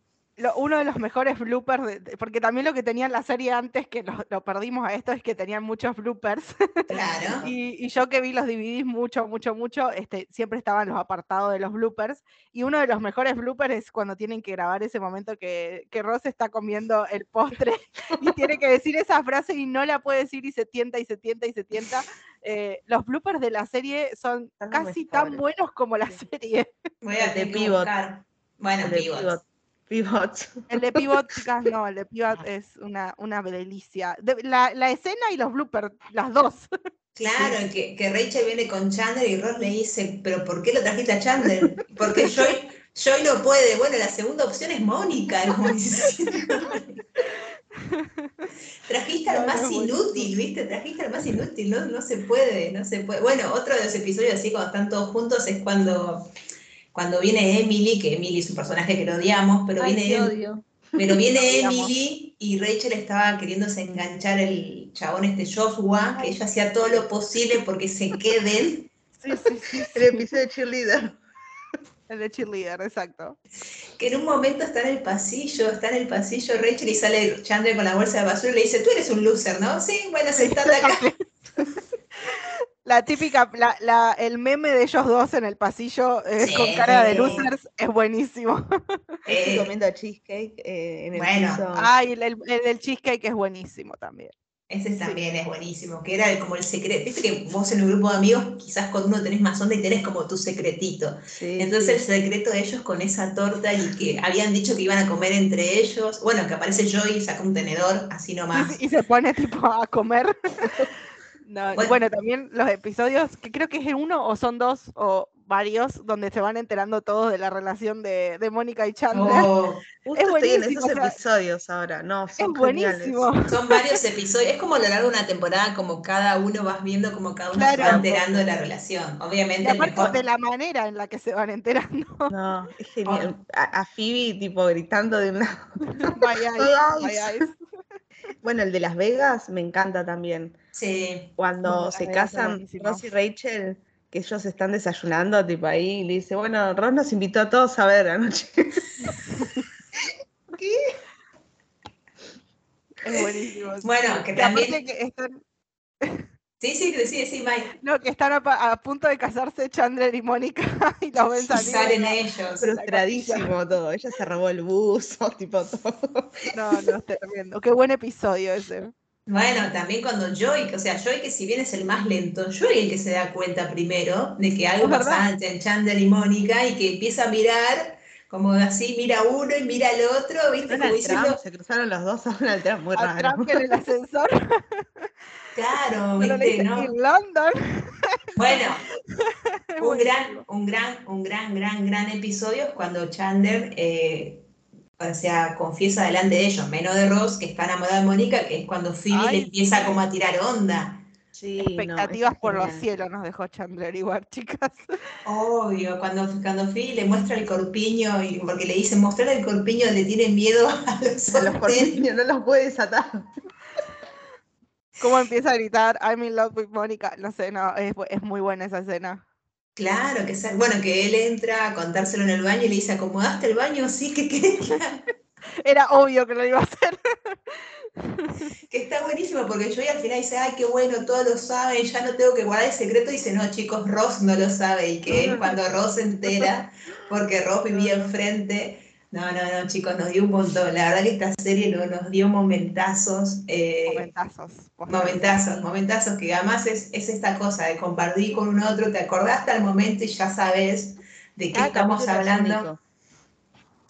uno de los mejores bloopers, porque también lo que tenía la serie antes, que lo, perdimos a esto, es que tenían muchos bloopers. Claro. y, yo que vi los DVDs mucho, mucho, mucho, este, siempre estaban los apartados de los bloopers. Y uno de los mejores bloopers es cuando tienen que grabar ese momento que, que Ross está comiendo el postre y tiene que decir esa frase y no la puede decir y se tienta y se tienta y se tienta. Eh, los bloopers de la serie son casi tan buenos como la serie. Voy a tener que buscar. Bueno, pivot. Pivot. El de Pivot, chicas, no, el de Pivot es una, una delicia. la, la, escena y los bloopers, las dos. Claro, que, que, Rachel viene con Chandler y Ross le dice, pero ¿por qué lo trajiste a Chandler? Porque Joy, Joy no puede. Bueno, la segunda opción es Mónica. Trajiste al más inútil, ¿viste? Trajiste al más inútil, no, no se puede, no se puede. Bueno, otro de los episodios así cuando están todos juntos es cuando cuando viene Emily, que Emily es un personaje que lo odiamos, pero viene, Pero viene Emily y Rachel estaba queriéndose enganchar el chabón este Joshua, que ella hacía todo lo posible porque se queden. Sí, sí, sí. El episodio de cheerleader. El de cheerleader, exacto. Que en un momento está en el pasillo, está en el pasillo Rachel y sale Chandler con la bolsa de basura y le dice, tú eres un loser, ¿no? Sí, bueno, sentate acá. La típica, la, el meme de ellos dos en el pasillo eh, con cara de losers es buenísimo. Eh, comiendo cheesecake eh, en el bueno. Ay, el, del cheesecake es buenísimo también. Ese también es buenísimo, que era como el secreto. Viste que vos en un grupo de amigos quizás con uno tenés más onda y tenés como tu secretito. Entonces el secreto de ellos con esa torta y que habían dicho que iban a comer entre ellos. Bueno, que aparece Joy y saca un tenedor, así nomás. Y, y se pone tipo a comer. bueno. también los episodios, que creo que es uno o son dos o varios, donde se van enterando todos de la relación de, Mónica y Chandler. Oh, es estoy en esos episodios ahora, no, son buenísimo. Son varios episodios, es como a lo largo de una temporada, como cada uno vas viendo como cada uno se va enterando de la relación. Obviamente. aparte de la manera en la que se van enterando. No, es genial. A, Phoebe tipo gritando de una. Bueno, el de Las Vegas me encanta también. Sí. Cuando se casan Ross y Rachel, que ellos están desayunando, tipo ahí, y le dice, bueno, Ross nos invitó a todos a ver anoche. ¿Qué? Es buenísimo. Bueno, que también... Que están... Sí, sí, sí, sí, Mike. No, que están a, punto de casarse Chandler y Mónica y los ven salir. salen ellos. Frustradísimo todo. Ella se robó el buzo, tipo todo. No, no, es tremendo. Qué buen episodio ese. Bueno, también cuando Joy, o sea, Joy que si bien es el más lento, Joy es el que se da cuenta primero de que algo pasa entre Chandler y Mónica y que empieza a mirar como así, mira uno y mira al otro, ¿viste? Como diciendo... Se cruzaron los dos a una altura muy raro. Trump en el ascensor. Claro, ¿viste? ¿no? En London. Bueno, un gran, un gran, un gran, gran, gran episodio es cuando Chandler eh, o sea, confiesa delante de ellos, menos de Ross, que está enamorada de Mónica, que es cuando Phoebe le empieza como a tirar onda. Sí, Expectativas por los cielos nos dejó Chandler igual, chicas. Obvio, cuando, cuando Phoebe le muestra el corpiño, y, porque le dicen mostrar el corpiño, le tienen miedo a los, a los corpiños, no los puede desatar. ¿Cómo empieza a gritar I'm in love with Mónica? No sé, no, es, es muy buena esa escena. Claro, que bueno, que él entra a contárselo en el baño y le dice, ¿acomodaste el baño? Sí, que Era obvio que lo iba a hacer. que está buenísimo porque yo al final dice, ay, qué bueno, todos lo saben, ya no tengo que guardar el secreto. Y dice, no, chicos, Ross no lo sabe. Y que es cuando Ross se entera, porque Ross vivía enfrente no, no, no, chicos, nos dio un montón. La verdad que esta serie nos dio momentazos. Eh, momentazos. Momentazos, momentazos, que además es, esta cosa de compartir con un otro, te acordaste al momento y ya sabes de qué estamos hablando.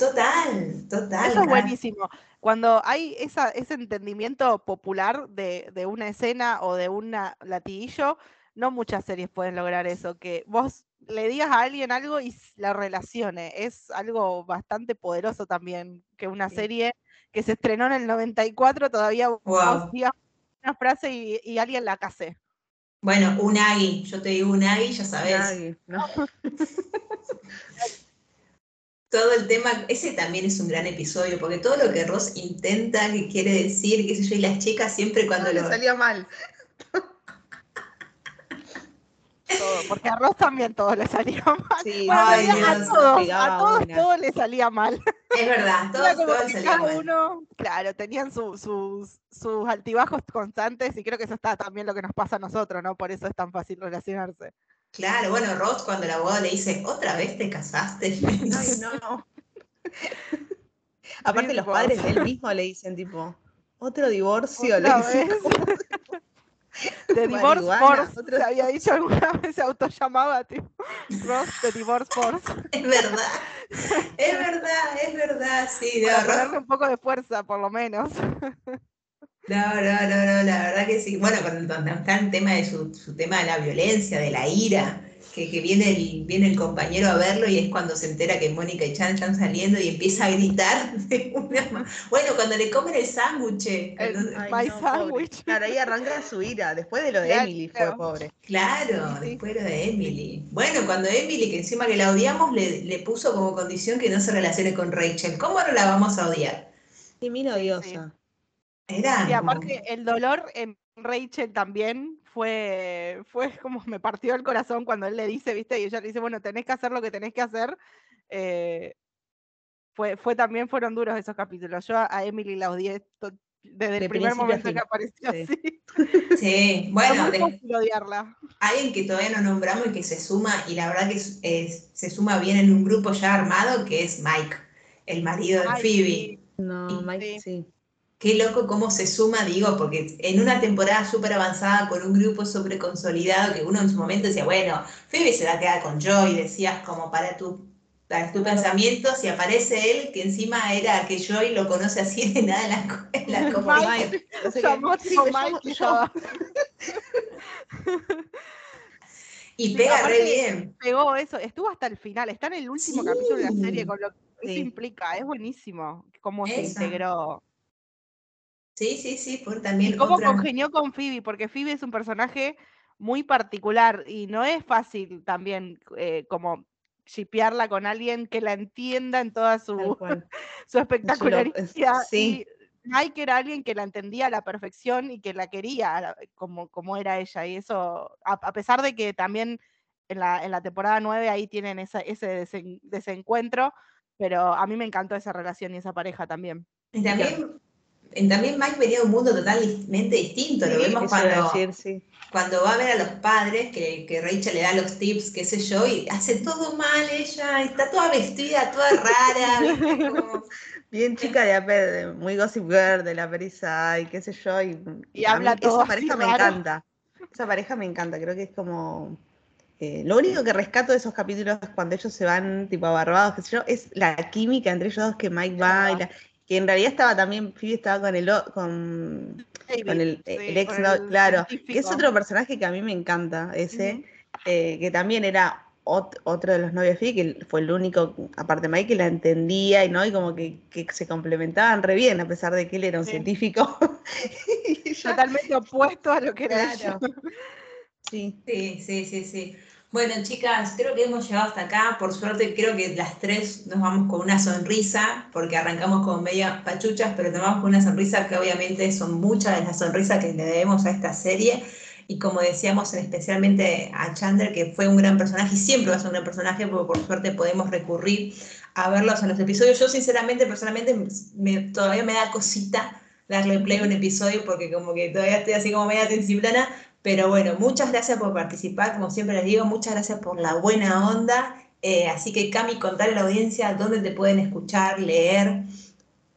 Total, total. Eso es buenísimo. Cuando hay esa, ese entendimiento popular de, de una escena o de un latiguillo, no muchas series pueden lograr eso, que vos le digas a alguien algo y la relacione. Es algo bastante poderoso también, que una serie que se estrenó en el 94 todavía wow. una frase y, alguien la case. Bueno, un Agui, yo te digo un Agui, ya sabes. todo el tema, ese también es un gran episodio, porque todo lo que Ross intenta, que quiere decir, qué sé yo, y las chicas siempre cuando lo... Le salía mal. porque a Ross también todo le salía mal. a, todos, a todos todo le salía mal. Es verdad, todos, todos cada uno, claro, tenían sus, sus altibajos constantes y creo que eso está también lo que nos pasa a nosotros, ¿no? Por eso es tan fácil relacionarse. Claro, bueno, Ross cuando la boda le dice, ¿otra vez te casaste? Ay, no. Aparte los padres de él mismo le dicen tipo, otro divorcio, le dicen. The Divorce Force, se había dicho alguna vez, se autollamaba, tipo, Ross, The Divorce Force. Es verdad, es verdad, es verdad, sí. Para ponerle un poco de fuerza, por lo menos. No, no, no, no, la verdad que sí. Bueno, cuando, está el tema de su, su, tema de la violencia, de la ira, que, que, viene, el, viene el compañero a verlo y es cuando se entera que Mónica y Chan están saliendo y empieza a gritar de una Bueno, cuando le comen el sándwich. My sándwich. Claro, ahí arranca su ira. Después de lo de Emily fue pobre. Claro, después de lo de Emily. Bueno, cuando Emily, que encima que la odiamos, le, le puso como condición que no se relacione con Rachel. ¿Cómo no la vamos a odiar? Sí, mira odiosa. Y aparte, el dolor en Rachel también fue, fue como me partió el corazón cuando él le dice, viste, y ella le dice, bueno, tenés que hacer lo que tenés que hacer. Eh, fue, fue también fueron duros esos capítulos. Yo a Emily la odié desde el primer momento que apareció sí. así. Sí, bueno, de, odiarla. alguien que todavía no nombramos y que se suma, y la verdad que se suma bien en un grupo ya armado, que es Mike, el marido de Phoebe. No, Mike sí qué loco cómo se suma, digo, porque en una temporada súper avanzada con un grupo súper consolidado, que uno en su momento decía, bueno, Phoebe se va a quedar con Joy, decías como para tu, para tu pensamiento, si aparece él, que encima era que Joy lo conoce así de nada en la, en la comunidad. Y pega re bien. Pegó eso, estuvo hasta el final, está en el último capítulo de la serie, con lo que eso implica, es buenísimo cómo se integró. Sí, sí, sí, por también. Y cómo congenió con Phoebe, porque Phoebe es un personaje muy particular y no es fácil también eh, como shipearla con alguien que la entienda en toda su, su espectacularidad. Sí. Mike era alguien que la entendía a la perfección y que la quería como, como era ella. Y eso, a, pesar de que también en la, en la temporada 9 ahí tienen esa, ese desencuentro, pero a mí me encantó esa relación y esa pareja también. Y también también Mike venía de un mundo totalmente distinto, lo vemos cuando, cuando va a ver a los padres, que, que, Rachel le da los tips, qué sé yo, y hace todo mal ella, está toda vestida, toda rara, Bien chica de muy gossip girl de la perisa y qué sé yo, y, y habla todo Esa pareja me encanta, esa pareja me encanta, creo que es como... Eh, lo único que rescato de esos capítulos cuando ellos se van tipo a Barbados, qué sé yo, es la química entre ellos dos que Mike va y la, que en realidad estaba también, Phoebe estaba con el con, con el, ex, claro, que es otro personaje que a mí me encanta, ese, eh, que también era otro de los novios de Phoebe, que fue el único, aparte de Mike, que la entendía y no, y como que, se complementaban re bien, a pesar de que él era un científico. Totalmente opuesto a lo que era Sí. sí, sí, sí, sí. Bueno, chicas, creo que hemos llegado hasta acá. Por suerte, creo que las tres nos vamos con una sonrisa, porque arrancamos con media pachuchas, pero nos vamos con una sonrisa que obviamente son muchas de las sonrisas que le debemos a esta serie. Y como decíamos, especialmente a Chandler, que fue un gran personaje y siempre va a ser un gran personaje, porque por suerte podemos recurrir a verlos en los episodios. Yo, sinceramente, personalmente, todavía me da cosita darle play a un episodio, porque como que todavía estoy así como media sensiblana, pero bueno, muchas gracias por participar, como siempre les digo, muchas gracias por la buena onda. Eh, así que Cami, contarle a la audiencia dónde te pueden escuchar, leer.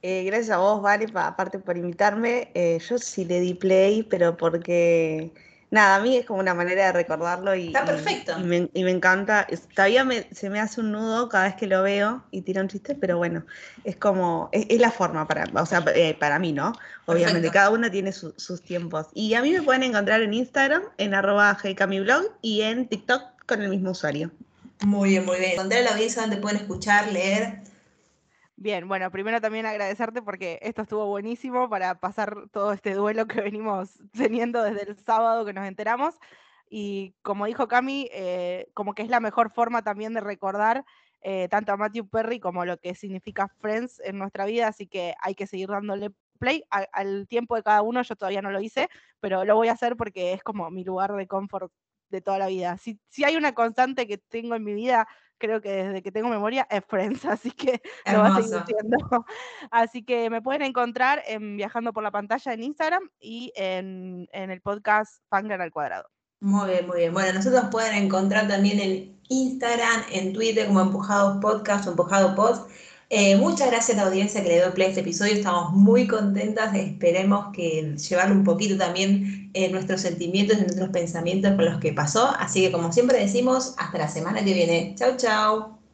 Eh, gracias a vos, Vale, aparte por invitarme. Eh, yo sí le di play, pero porque nada, a mí es como una manera de recordarlo y, Está perfecto. y, me, encanta. Todavía se me hace un nudo cada vez que lo veo y tira un chiste, pero bueno, es como, es, la forma para, o sea, eh, para mí, ¿no? Obviamente, cada uno tiene sus tiempos. Y a mí me pueden encontrar en Instagram, en arroba blog y en TikTok con el mismo usuario. Muy bien, muy bien. Contar a la audiencia donde pueden escuchar, leer Bien, bueno, primero también agradecerte porque esto estuvo buenísimo para pasar todo este duelo que venimos teniendo desde el sábado que nos enteramos. Y como dijo Cami, eh, como que es la mejor forma también de recordar eh, tanto a Matthew Perry como lo que significa Friends en nuestra vida, así que hay que seguir dándole play al tiempo de cada uno. Yo todavía no lo hice, pero lo voy a hacer porque es como mi lugar de confort de toda la vida. Si, si hay una constante que tengo en mi vida creo que desde que tengo memoria es Friends, así que lo va a seguir siendo. Así que me pueden encontrar en Viajando por la Pantalla en Instagram y en, el podcast Fangirl al Cuadrado. Muy bien, muy bien. Bueno, nosotros pueden encontrar también en Instagram, en Twitter como Empujados Podcast o Empujado Post. Eh, muchas gracias a la audiencia que le dio play a este episodio. Estamos muy contentas. Esperemos que llevarle un poquito también eh, nuestros sentimientos y nuestros pensamientos con los que pasó. Así que, como siempre decimos, hasta la semana que viene. Chau, chau.